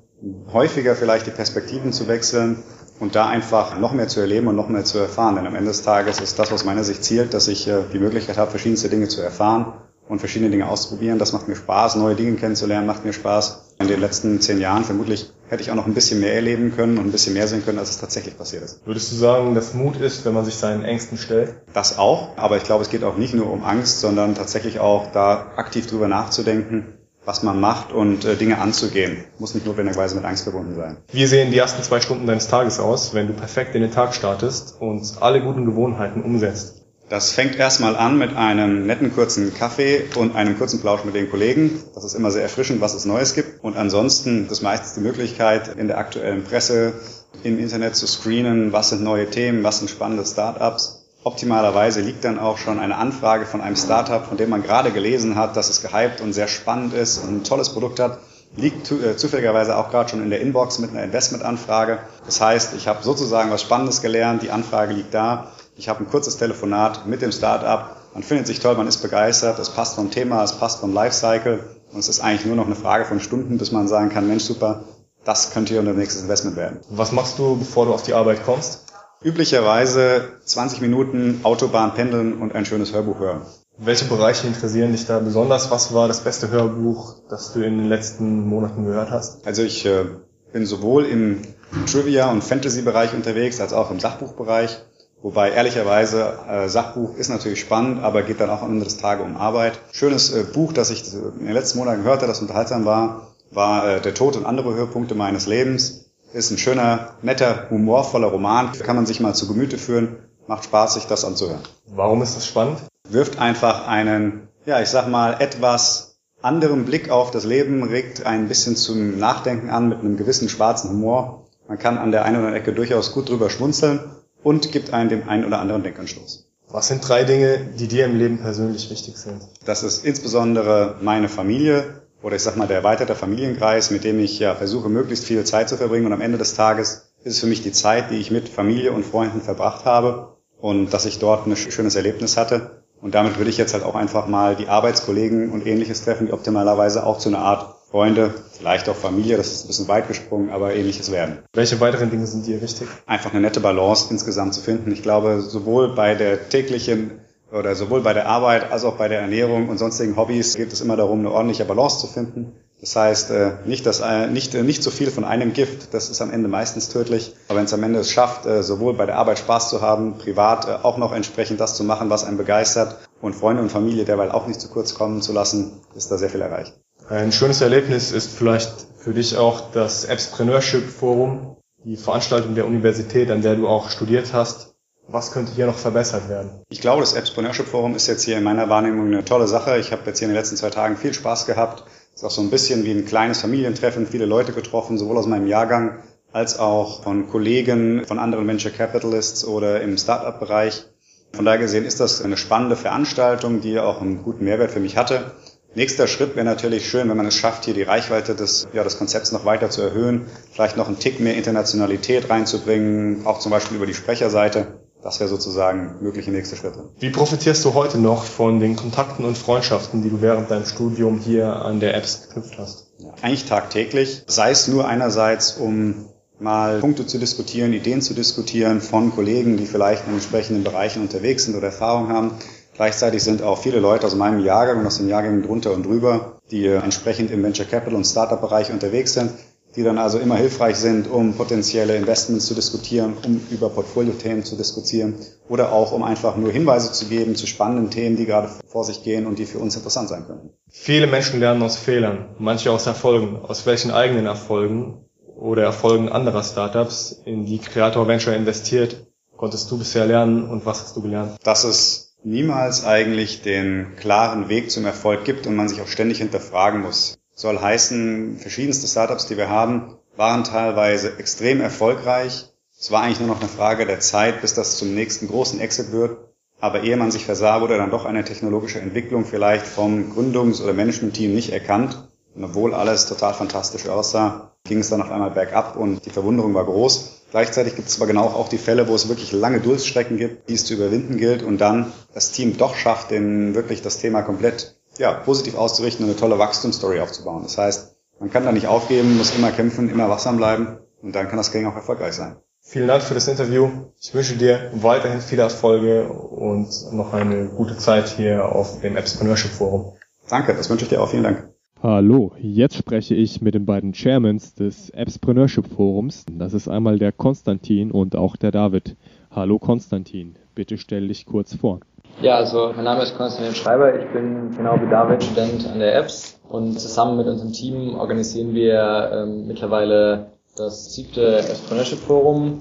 C: häufiger vielleicht die Perspektiven zu wechseln und da einfach noch mehr zu erleben und noch mehr zu erfahren. Denn am Ende des Tages ist das, was meiner Sicht zielt, dass ich äh, die Möglichkeit habe, verschiedenste Dinge zu erfahren und verschiedene Dinge auszuprobieren. Das macht mir Spaß, neue Dinge kennenzulernen, macht mir Spaß. In den letzten zehn Jahren vermutlich hätte ich auch noch ein bisschen mehr erleben können und ein bisschen mehr sehen können, als es tatsächlich passiert ist.
B: Würdest du sagen, dass Mut ist, wenn man sich seinen Ängsten stellt?
C: Das auch, aber ich glaube, es geht auch nicht nur um Angst, sondern tatsächlich auch da aktiv drüber nachzudenken, was man macht und äh, Dinge anzugehen. Muss nicht notwendigerweise mit Angst verbunden sein.
B: Wie sehen die ersten zwei Stunden deines Tages aus, wenn du perfekt in den Tag startest und alle guten Gewohnheiten umsetzt?
C: Das fängt erstmal an mit einem netten kurzen Kaffee und einem kurzen Plausch mit den Kollegen. Das ist immer sehr erfrischend, was es Neues gibt. Und ansonsten ist meistens die Möglichkeit, in der aktuellen Presse, im Internet zu screenen, was sind neue Themen, was sind spannende Startups. Optimalerweise liegt dann auch schon eine Anfrage von einem Startup, von dem man gerade gelesen hat, dass es gehypt und sehr spannend ist und ein tolles Produkt hat, liegt äh, zufälligerweise auch gerade schon in der Inbox mit einer Investmentanfrage. Das heißt, ich habe sozusagen was Spannendes gelernt, die Anfrage liegt da, ich habe ein kurzes Telefonat mit dem Startup, man findet sich toll, man ist begeistert, es passt vom Thema, es passt vom Lifecycle und es ist eigentlich nur noch eine Frage von Stunden, bis man sagen kann, Mensch, super, das könnte hier unser nächstes Investment werden.
B: Was machst du, bevor du auf die Arbeit kommst?
C: Üblicherweise 20 Minuten Autobahn pendeln und ein schönes Hörbuch hören.
B: Welche Bereiche interessieren dich da besonders? Was war das beste Hörbuch, das du in den letzten Monaten gehört hast?
C: Also ich äh, bin sowohl im Trivia- und Fantasy-Bereich unterwegs, als auch im Sachbuchbereich. Wobei ehrlicherweise äh, Sachbuch ist natürlich spannend, aber geht dann auch am Ende des Tages um Arbeit. Schönes äh, Buch, das ich in den letzten Monaten hörte, das unterhaltsam war, war äh, Der Tod und andere Höhepunkte meines Lebens ist ein schöner, netter, humorvoller Roman. Kann man sich mal zu Gemüte führen. Macht Spaß, sich das anzuhören.
B: Warum ist das spannend?
C: Wirft einfach einen, ja, ich sag mal, etwas anderen Blick auf das Leben, regt ein bisschen zum Nachdenken an mit einem gewissen schwarzen Humor. Man kann an der einen oder anderen Ecke durchaus gut drüber schmunzeln und gibt einen dem einen oder anderen Denkanstoß.
B: Was sind drei Dinge, die dir im Leben persönlich wichtig sind?
C: Das ist insbesondere meine Familie, oder ich sag mal der erweiterte Familienkreis, mit dem ich ja versuche, möglichst viel Zeit zu verbringen. Und am Ende des Tages ist es für mich die Zeit, die ich mit Familie und Freunden verbracht habe und dass ich dort ein schönes Erlebnis hatte. Und damit würde ich jetzt halt auch einfach mal die Arbeitskollegen und ähnliches treffen, die optimalerweise auch zu einer Art Freunde, vielleicht auch Familie, das ist ein bisschen weit gesprungen, aber ähnliches werden.
B: Welche weiteren Dinge sind dir wichtig?
C: Einfach eine nette Balance insgesamt zu finden. Ich glaube, sowohl bei der täglichen oder sowohl bei der Arbeit als auch bei der Ernährung und sonstigen Hobbys geht es immer darum, eine ordentliche Balance zu finden. Das heißt, äh, nicht, das, äh, nicht, äh, nicht zu viel von einem Gift, das ist am Ende meistens tödlich. Aber wenn es am Ende es schafft, sowohl bei der Arbeit Spaß zu haben, privat auch noch entsprechend das zu machen, was einen begeistert und Freunde und Familie derweil auch nicht zu kurz kommen zu lassen, ist da sehr viel erreicht.
B: Ein schönes Erlebnis ist vielleicht für dich auch das Entrepreneurship Forum, die Veranstaltung der Universität, an der du auch studiert hast. Was könnte hier noch verbessert werden?
C: Ich glaube, das Entrepreneurship Forum ist jetzt hier in meiner Wahrnehmung eine tolle Sache. Ich habe jetzt hier in den letzten zwei Tagen viel Spaß gehabt. Ist auch so ein bisschen wie ein kleines Familientreffen, viele Leute getroffen, sowohl aus meinem Jahrgang als auch von Kollegen, von anderen Venture Capitalists oder im Startup-Bereich. Von daher gesehen ist das eine spannende Veranstaltung, die auch einen guten Mehrwert für mich hatte. Nächster Schritt wäre natürlich schön, wenn man es schafft, hier die Reichweite des, ja, des Konzepts noch weiter zu erhöhen, vielleicht noch einen Tick mehr Internationalität reinzubringen, auch zum Beispiel über die Sprecherseite. Das wäre sozusagen mögliche nächste Schritte.
B: Wie profitierst du heute noch von den Kontakten und Freundschaften, die du während deinem Studium hier an der Apps geknüpft hast?
C: Ja, eigentlich tagtäglich. Sei es nur einerseits, um mal Punkte zu diskutieren, Ideen zu diskutieren von Kollegen, die vielleicht in entsprechenden Bereichen unterwegs sind oder Erfahrung haben. Gleichzeitig sind auch viele Leute aus meinem Jahrgang und aus den Jahrgängen drunter und drüber, die entsprechend im Venture Capital und Startup-Bereich unterwegs sind, die dann also immer hilfreich sind, um potenzielle Investments zu diskutieren, um über Portfolio-Themen zu diskutieren oder auch um einfach nur Hinweise zu geben zu spannenden Themen, die gerade vor sich gehen und die für uns interessant sein könnten.
B: Viele Menschen lernen aus Fehlern, manche aus Erfolgen. Aus welchen eigenen Erfolgen oder Erfolgen anderer Startups, in die Creator Venture investiert, konntest du bisher lernen und was hast du gelernt?
C: Dass es niemals eigentlich den klaren Weg zum Erfolg gibt und man sich auch ständig hinterfragen muss. Soll heißen, verschiedenste Startups, die wir haben, waren teilweise extrem erfolgreich. Es war eigentlich nur noch eine Frage der Zeit, bis das zum nächsten großen Exit wird. Aber ehe man sich versah, wurde dann doch eine technologische Entwicklung vielleicht vom Gründungs- oder Managementteam nicht erkannt. Und obwohl alles total fantastisch aussah, ging es dann auf einmal bergab und die Verwunderung war groß. Gleichzeitig gibt es aber genau auch die Fälle, wo es wirklich lange Durststrecken gibt, die es zu überwinden gilt und dann das Team doch schafft, den wirklich das Thema komplett ja, positiv auszurichten und eine tolle Wachstumsstory aufzubauen. Das heißt, man kann da nicht aufgeben, muss immer kämpfen, immer wachsam bleiben und dann kann das Gang auch erfolgreich sein.
B: Vielen Dank für das Interview. Ich wünsche dir weiterhin viele Erfolge und noch eine gute Zeit hier auf dem Entrepreneurship Forum.
C: Danke, das wünsche ich dir auch. Vielen Dank.
H: Hallo, jetzt spreche ich mit den beiden Chairmans des Appspreneurship Forums. Das ist einmal der Konstantin und auch der David. Hallo Konstantin, bitte stell dich kurz vor.
I: Ja, also mein Name ist Konstantin Schreiber, ich bin genau wie David Student an der Apps und zusammen mit unserem Team organisieren wir ähm, mittlerweile das siebte Entrepreneurship Forum,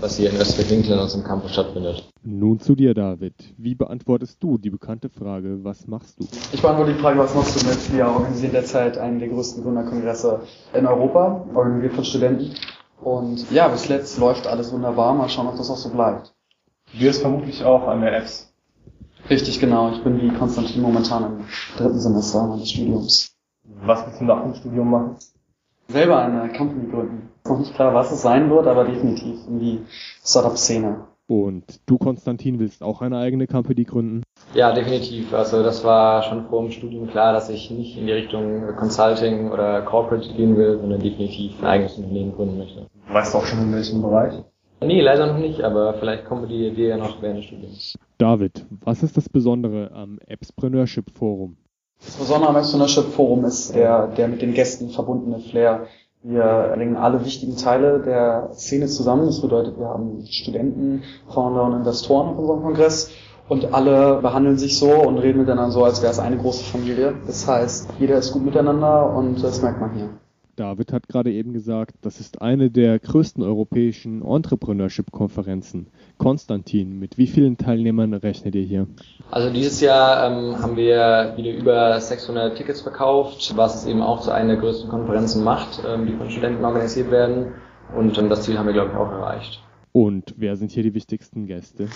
I: was hier in Österreich-Winkel in unserem Campus stattfindet.
H: Nun zu dir, David. Wie beantwortest du die bekannte Frage, was machst du?
J: Ich beantworte die Frage, was machst du mit? Wir organisieren derzeit einen der größten Gründerkongresse in Europa, organisiert von Studenten. Und ja, bis jetzt läuft alles wunderbar. Mal schauen, ob das auch so bleibt.
B: Du wirst vermutlich auch an der Apps.
J: Richtig, genau. Ich bin wie Konstantin momentan im dritten Semester meines Studiums.
B: Was willst du nach dem Studium machen?
J: Selber eine Company gründen. Noch nicht klar, was es sein wird, aber definitiv in die Startup-Szene.
H: Und du, Konstantin, willst auch eine eigene Company gründen?
I: Ja, definitiv. Also das war schon vor dem Studium klar, dass ich nicht in die Richtung Consulting oder Corporate gehen will, sondern definitiv ein eigenes Unternehmen gründen möchte.
B: Weißt du auch schon in welchem Bereich?
I: Nee, leider noch nicht, aber vielleicht kommt die Idee ja noch während des Studiums.
H: David, was ist das Besondere am Appspreneurship Forum?
J: Das Besondere am Appspreneurship Forum ist der, der mit den Gästen verbundene Flair. Wir legen alle wichtigen Teile der Szene zusammen. Das bedeutet, wir haben Studenten, Founder und Investoren auf unserem Kongress und alle behandeln sich so und reden miteinander so, als wäre es eine große Familie. Das heißt, jeder ist gut miteinander und das merkt man hier.
H: David hat gerade eben gesagt, das ist eine der größten europäischen Entrepreneurship-Konferenzen. Konstantin, mit wie vielen Teilnehmern rechnet ihr hier?
I: Also dieses Jahr ähm, haben wir wieder über 600 Tickets verkauft, was es eben auch zu einer der größten Konferenzen macht, ähm, die von Studenten organisiert werden. Und ähm, das Ziel haben wir, glaube ich, auch erreicht.
H: Und wer sind hier die wichtigsten Gäste?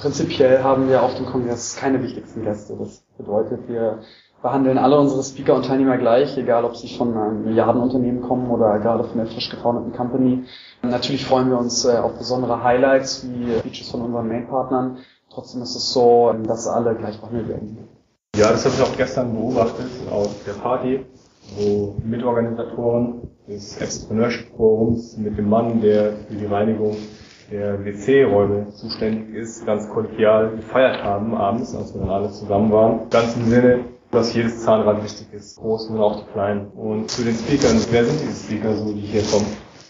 J: Prinzipiell haben wir auf dem Kongress keine wichtigsten Gäste. Das bedeutet, wir behandeln alle unsere Speaker und Teilnehmer gleich, egal ob sie von einem Milliardenunternehmen kommen oder gerade von der frisch gefoundeten Company. Natürlich freuen wir uns äh, auf besondere Highlights wie Features von unseren Main-Partnern. Trotzdem ist es so, dass alle gleich behandelt werden.
B: Ja, das habe ich auch gestern beobachtet auf der Party, wo Mitorganisatoren des Entrepreneurship Forums mit dem Mann, der für die Reinigung der WC-Räume zuständig ist, ganz kollegial gefeiert haben abends, als wir dann alle zusammen waren. Ganz im Sinne, dass jedes Zahnrad wichtig ist, großen und auch die kleinen. Und zu den Speakern, wer sind diese Speaker so, die hier kommen?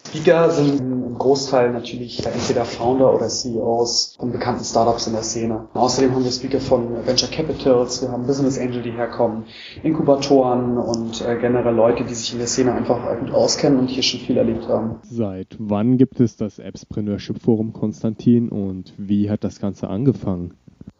J: Speaker sind im Großteil natürlich entweder Founder oder CEOs von bekannten Startups in der Szene. Außerdem haben wir Speaker von Venture Capitals, wir haben Business Angel, die herkommen, Inkubatoren und äh, generell Leute, die sich in der Szene einfach gut auskennen und hier schon viel erlebt haben.
H: Seit wann gibt es das Appspreneurship Forum Konstantin und wie hat das Ganze angefangen?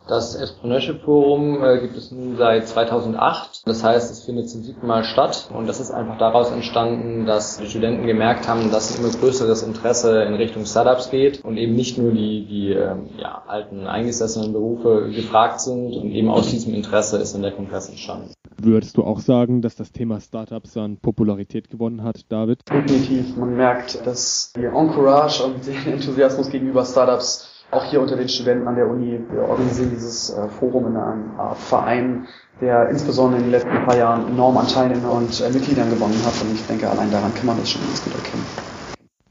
I: Das Entrepreneurship Forum äh, gibt es nun seit 2008. Das heißt, es findet zum siebten Mal statt. Und das ist einfach daraus entstanden, dass die Studenten gemerkt haben, dass ein immer größeres Interesse in Richtung Startups geht und eben nicht nur die, die ähm, ja, alten eingesessenen Berufe gefragt sind. Und eben aus diesem Interesse ist dann der Kongress entstanden.
H: Würdest du auch sagen, dass das Thema Startups an Popularität gewonnen hat, David?
J: Definitiv. Man merkt, dass die Encourage und den Enthusiasmus gegenüber Startups auch hier unter den Studenten an der Uni. Wir organisieren dieses äh, Forum in einer Art Verein, der insbesondere in den letzten paar Jahren enorm an Teilnehmern und äh, Mitgliedern gewonnen hat. Und ich denke, allein daran kann man das schon ganz gut erkennen.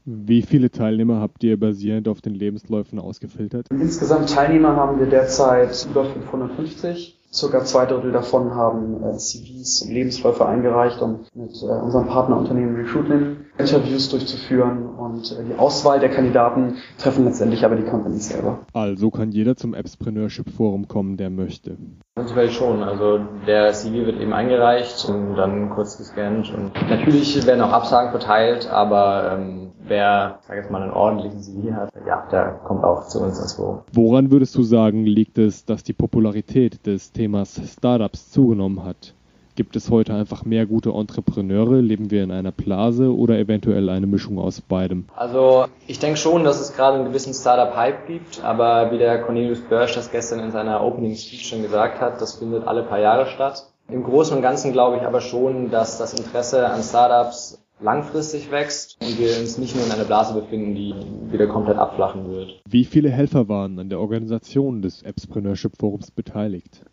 H: Wie viele Teilnehmer habt ihr basierend auf den Lebensläufen ausgefiltert?
J: Insgesamt Teilnehmer haben wir derzeit über 550. Circa zwei Drittel davon haben äh, CVs und Lebensläufe eingereicht, um mit äh, unserem Partnerunternehmen Recruitment Interviews durchzuführen und äh, die Auswahl der Kandidaten treffen letztendlich aber die Companies selber.
H: Also kann jeder zum Appspreneurship Forum kommen, der möchte.
I: Prinzipiell schon. Also der CV wird eben eingereicht und dann kurz gescannt und natürlich werden auch Absagen verteilt, aber ähm, wer, sag jetzt mal, einen ordentlichen CV hat, ja, der kommt auch zu uns ins Forum.
H: Woran würdest du sagen, liegt es, dass die Popularität des Themas Startups zugenommen hat? Gibt es heute einfach mehr gute Entrepreneure? Leben wir in einer Blase oder eventuell eine Mischung aus beidem?
I: Also ich denke schon, dass es gerade einen gewissen Startup-Hype gibt, aber wie der Cornelius Börsch das gestern in seiner Opening Speech schon gesagt hat, das findet alle paar Jahre statt. Im Großen und Ganzen glaube ich aber schon, dass das Interesse an Startups langfristig wächst und wir uns nicht nur in einer Blase befinden, die wieder komplett abflachen wird.
H: Wie viele Helfer waren an der Organisation des Appspreneurship Forums beteiligt?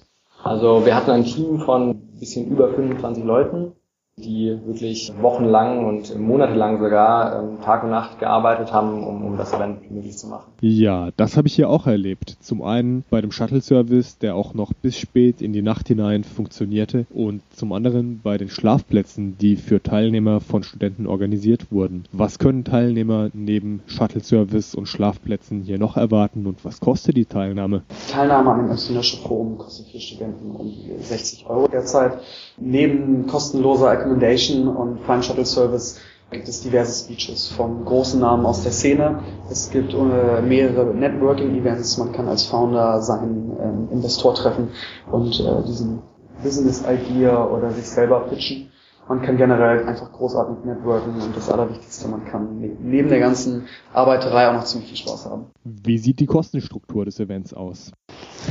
I: Also wir hatten ein Team von ein bisschen über 25 Leuten die wirklich wochenlang und monatelang sogar ähm, Tag und Nacht gearbeitet haben, um, um das Event möglich zu machen.
H: Ja, das habe ich hier auch erlebt. Zum einen bei dem Shuttle-Service, der auch noch bis spät in die Nacht hinein funktionierte und zum anderen bei den Schlafplätzen, die für Teilnehmer von Studenten organisiert wurden. Was können Teilnehmer neben Shuttle-Service und Schlafplätzen hier noch erwarten und was kostet die Teilnahme?
J: Teilnahme an dem Entrepreneurship Forum kostet für Studenten um die 60 Euro derzeit. Neben kostenloser Accommodation und Prime Shuttle Service gibt es diverse Speeches von großen Namen aus der Szene. Es gibt äh, mehrere Networking-Events. Man kann als Founder seinen ähm, Investor treffen und äh, diesen Business-Idea oder sich selber pitchen. Man kann generell einfach großartig networken und das Allerwichtigste, man kann ne-, neben der ganzen Arbeiterei auch noch ziemlich viel Spaß haben.
H: Wie sieht die Kostenstruktur des Events aus?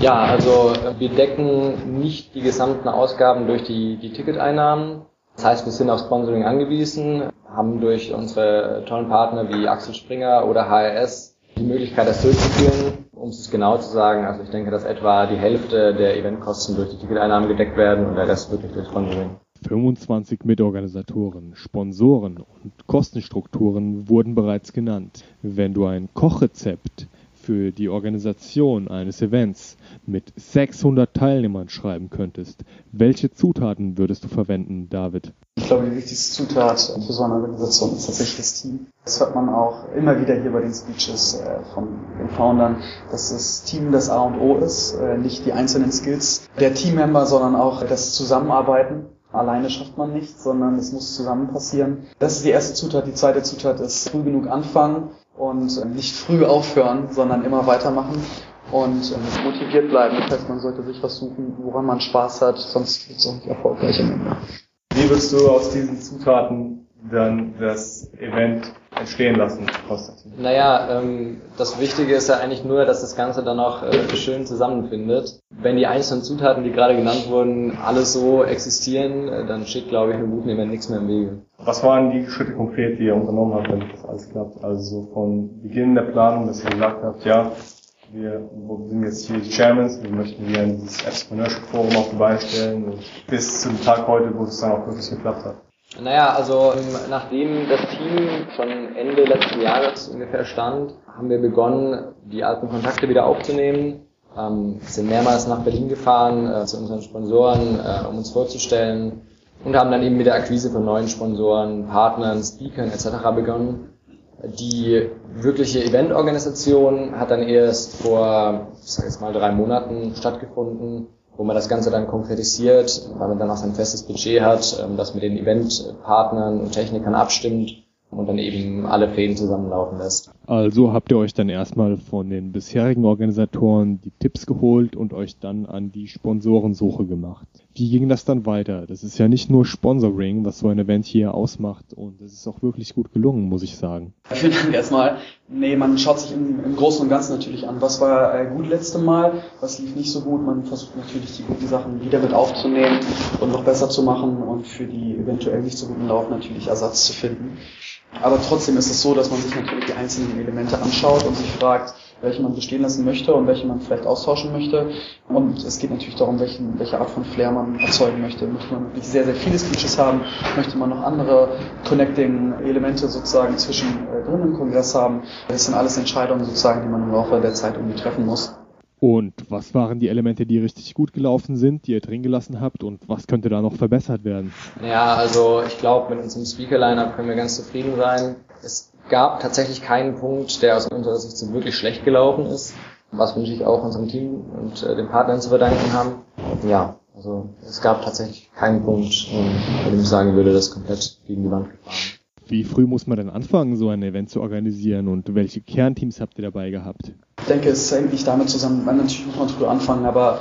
I: Ja, also wir decken nicht die gesamten Ausgaben durch die, die Ticketeinnahmen. Das heißt, wir sind auf Sponsoring angewiesen, haben durch unsere tollen Partner wie Axel Springer oder HRS die Möglichkeit, das durchzuführen. Um es genau zu sagen, also ich denke, dass etwa die Hälfte der Eventkosten durch die Ticketeinnahmen gedeckt werden und der Rest wirklich durch Sponsoring.
H: 25 Mitorganisatoren, Sponsoren und Kostenstrukturen wurden bereits genannt. Wenn du ein Kochrezept für die Organisation eines Events mit 600 Teilnehmern schreiben könntest, welche Zutaten würdest du verwenden, David?
J: Ich glaube, die wichtigste Zutat für so eine Organisation ist tatsächlich das Team. Das hört man auch immer wieder hier bei den Speeches äh, von den Foundern, dass das Team das A und O ist, äh, nicht die einzelnen Skills der Teammember, sondern auch das Zusammenarbeiten. Alleine schafft man nicht, sondern es muss zusammen passieren. Das ist die erste Zutat. Die zweite Zutat ist früh genug anfangen und nicht früh aufhören, sondern immer weitermachen und motiviert bleiben. Das heißt, man sollte sich was suchen, woran man Spaß hat, sonst wird es auch nicht erfolgreich.
B: Wie würdest du aus diesen Zutaten dann das Event entstehen lassen, Konstantin?
I: Naja, ähm, das Wichtige ist ja eigentlich nur, dass das Ganze dann auch äh, schön zusammenfindet. Wenn die einzelnen Zutaten, die gerade genannt wurden, alle so existieren, äh, dann steht, glaube ich, einem guten Event nichts mehr im Wege.
B: Was waren die Schritte konkret, die ihr unternommen habt, damit das alles klappt? Also von Beginn der Planung, dass ihr gesagt habt, ja, wir sind jetzt hier die Chairmans, wir möchten hier dieses Entrepreneurship Forum auf die Beine stellen bis zum Tag heute, wo es dann auch wirklich geklappt hat.
I: Naja, also ähm, nachdem das Team schon Ende letzten Jahres ungefähr stand, haben wir begonnen, die alten Kontakte wieder aufzunehmen. Ähm, sind mehrmals nach Berlin gefahren äh, zu unseren Sponsoren, äh, um uns vorzustellen und haben dann eben mit der Akquise von neuen Sponsoren, Partnern, Speakern etc. begonnen. Die wirkliche Eventorganisation hat dann erst vor, ich sage jetzt mal, drei Monaten stattgefunden wo man das Ganze dann konkretisiert, weil man dann auch sein festes Budget hat, ähm, das mit den Eventpartnern und Technikern abstimmt und dann eben alle Fäden zusammenlaufen lässt.
H: Also habt ihr euch dann erstmal von den bisherigen Organisatoren die Tipps geholt und euch dann an die Sponsorensuche gemacht. Wie ging das dann weiter? Das ist ja nicht nur Sponsoring, was so ein Event hier ausmacht und es ist auch wirklich gut gelungen, muss ich sagen.
J: Vielen Dank erstmal. Nee, man schaut sich im, im Großen und Ganzen natürlich an, was war äh, gut letzte Mal, was lief nicht so gut. Man versucht natürlich die guten Sachen wieder mit aufzunehmen und noch besser zu machen und für die eventuell nicht so guten Lauf natürlich Ersatz zu finden. Aber trotzdem ist es so, dass man sich natürlich die einzelnen Elemente anschaut und sich fragt, welche man bestehen lassen möchte und welche man vielleicht austauschen möchte. Und es geht natürlich darum, welchen, welche Art von Flair man erzeugen möchte. Möchte man wirklich sehr, sehr viele Speeches haben? Möchte man noch andere Connecting-Elemente sozusagen zwischen äh, drin im Kongress haben? Das sind alles Entscheidungen sozusagen, die man im Laufe der Zeit irgendwie treffen muss.
H: Und was waren die Elemente, die richtig gut gelaufen sind, die ihr drin gelassen habt und was könnte da noch verbessert werden?
I: Ja, also ich glaube, mit unserem Speaker-Lineup können wir ganz zufrieden sein. Es gab tatsächlich keinen Punkt, der aus unserer Sicht so wirklich schlecht gelaufen ist, was wünsche ich auch unserem Team und äh, den Partnern zu verdanken haben. Ja, also es gab tatsächlich keinen Punkt, ähm, bei dem ich sagen würde, das komplett gegen die Wand gefahren.
H: Wie früh muss man denn anfangen, so ein Event zu organisieren und welche Kernteams habt ihr dabei gehabt?
J: Ich denke, es hängt nicht damit zusammen, man natürlich muss man früh anfangen, aber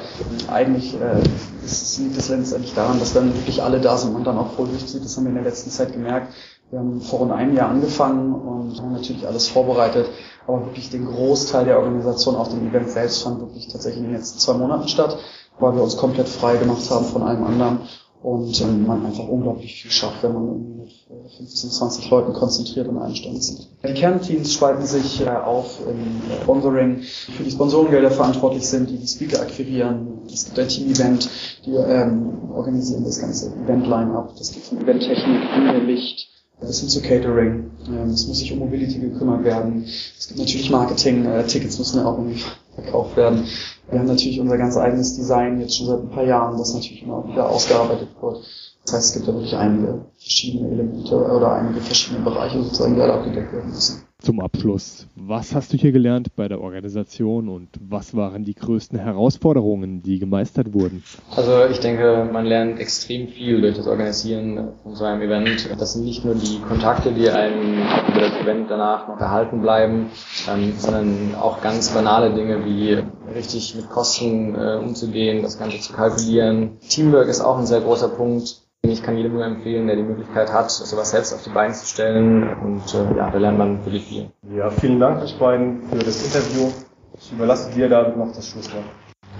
J: eigentlich äh, es liegt es letztendlich daran, dass dann wirklich alle da sind und dann auch voll durchzieht. Das haben wir in der letzten Zeit gemerkt. Wir haben vor rund einem Jahr angefangen und haben natürlich alles vorbereitet, aber wirklich den Großteil der Organisation auf dem Event selbst fand wirklich tatsächlich in den letzten zwei Monaten statt, weil wir uns komplett frei gemacht haben von allem anderen und ähm, man einfach unglaublich viel schafft, wenn man mit 15, 20 Leuten konzentriert an einem Stand sitzt. Die Kernteams spalten sich äh, auf im Sponsoring, für die Sponsorengelder verantwortlich sind, die die Speaker akquirieren. Es gibt ein Team-Event, die ähm, organisieren das ganze Event-Line-Up. Das geht von Eventtechnik, Bühne, Licht, bis hin zu Catering. Ähm, es muss sich um Mobility gekümmert werden. Es gibt natürlich Marketing, äh, Tickets müssen ja auch irgendwie verkauft werden. Wir haben natürlich unser ganz eigenes Design jetzt schon seit ein paar Jahren, das natürlich immer wieder ausgearbeitet wird. Das heißt, es gibt da wirklich einige verschiedene Elemente oder einige verschiedene Bereiche sozusagen, die alle abgedeckt werden müssen.
H: Zum Abschluss, was hast du hier gelernt bei der Organisation und was waren die größten Herausforderungen, die gemeistert wurden?
I: Also ich denke, man lernt extrem viel durch das Organisieren von so einem Event. Das sind nicht nur die Kontakte, die einem über das Event danach noch erhalten bleiben, ähm, sondern auch ganz banale Dinge wie richtig mit Kosten äh, umzugehen, das Ganze zu kalkulieren. Teamwork ist auch ein sehr großer Punkt. Ich kann jedem nur empfehlen, der die Möglichkeit hat, sowas selbst auf die Beine zu stellen. Und äh, ja, da lernt man wirklich viel.
B: Ja, vielen Dank euch beiden für das Interview. Ich überlasse dir, David, noch das Schlusswort.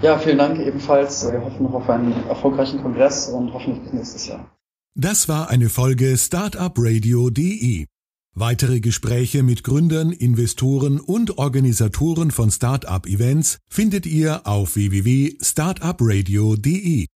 J: Ja, vielen Dank ebenfalls. Wir hoffen noch auf einen erfolgreichen Kongress und hoffentlich bis nächstes Jahr.
K: Das war eine Folge Startupradio.de. Weitere Gespräche mit Gründern, Investoren und Organisatoren von Startup-Events findet ihr auf www.startupradio.de.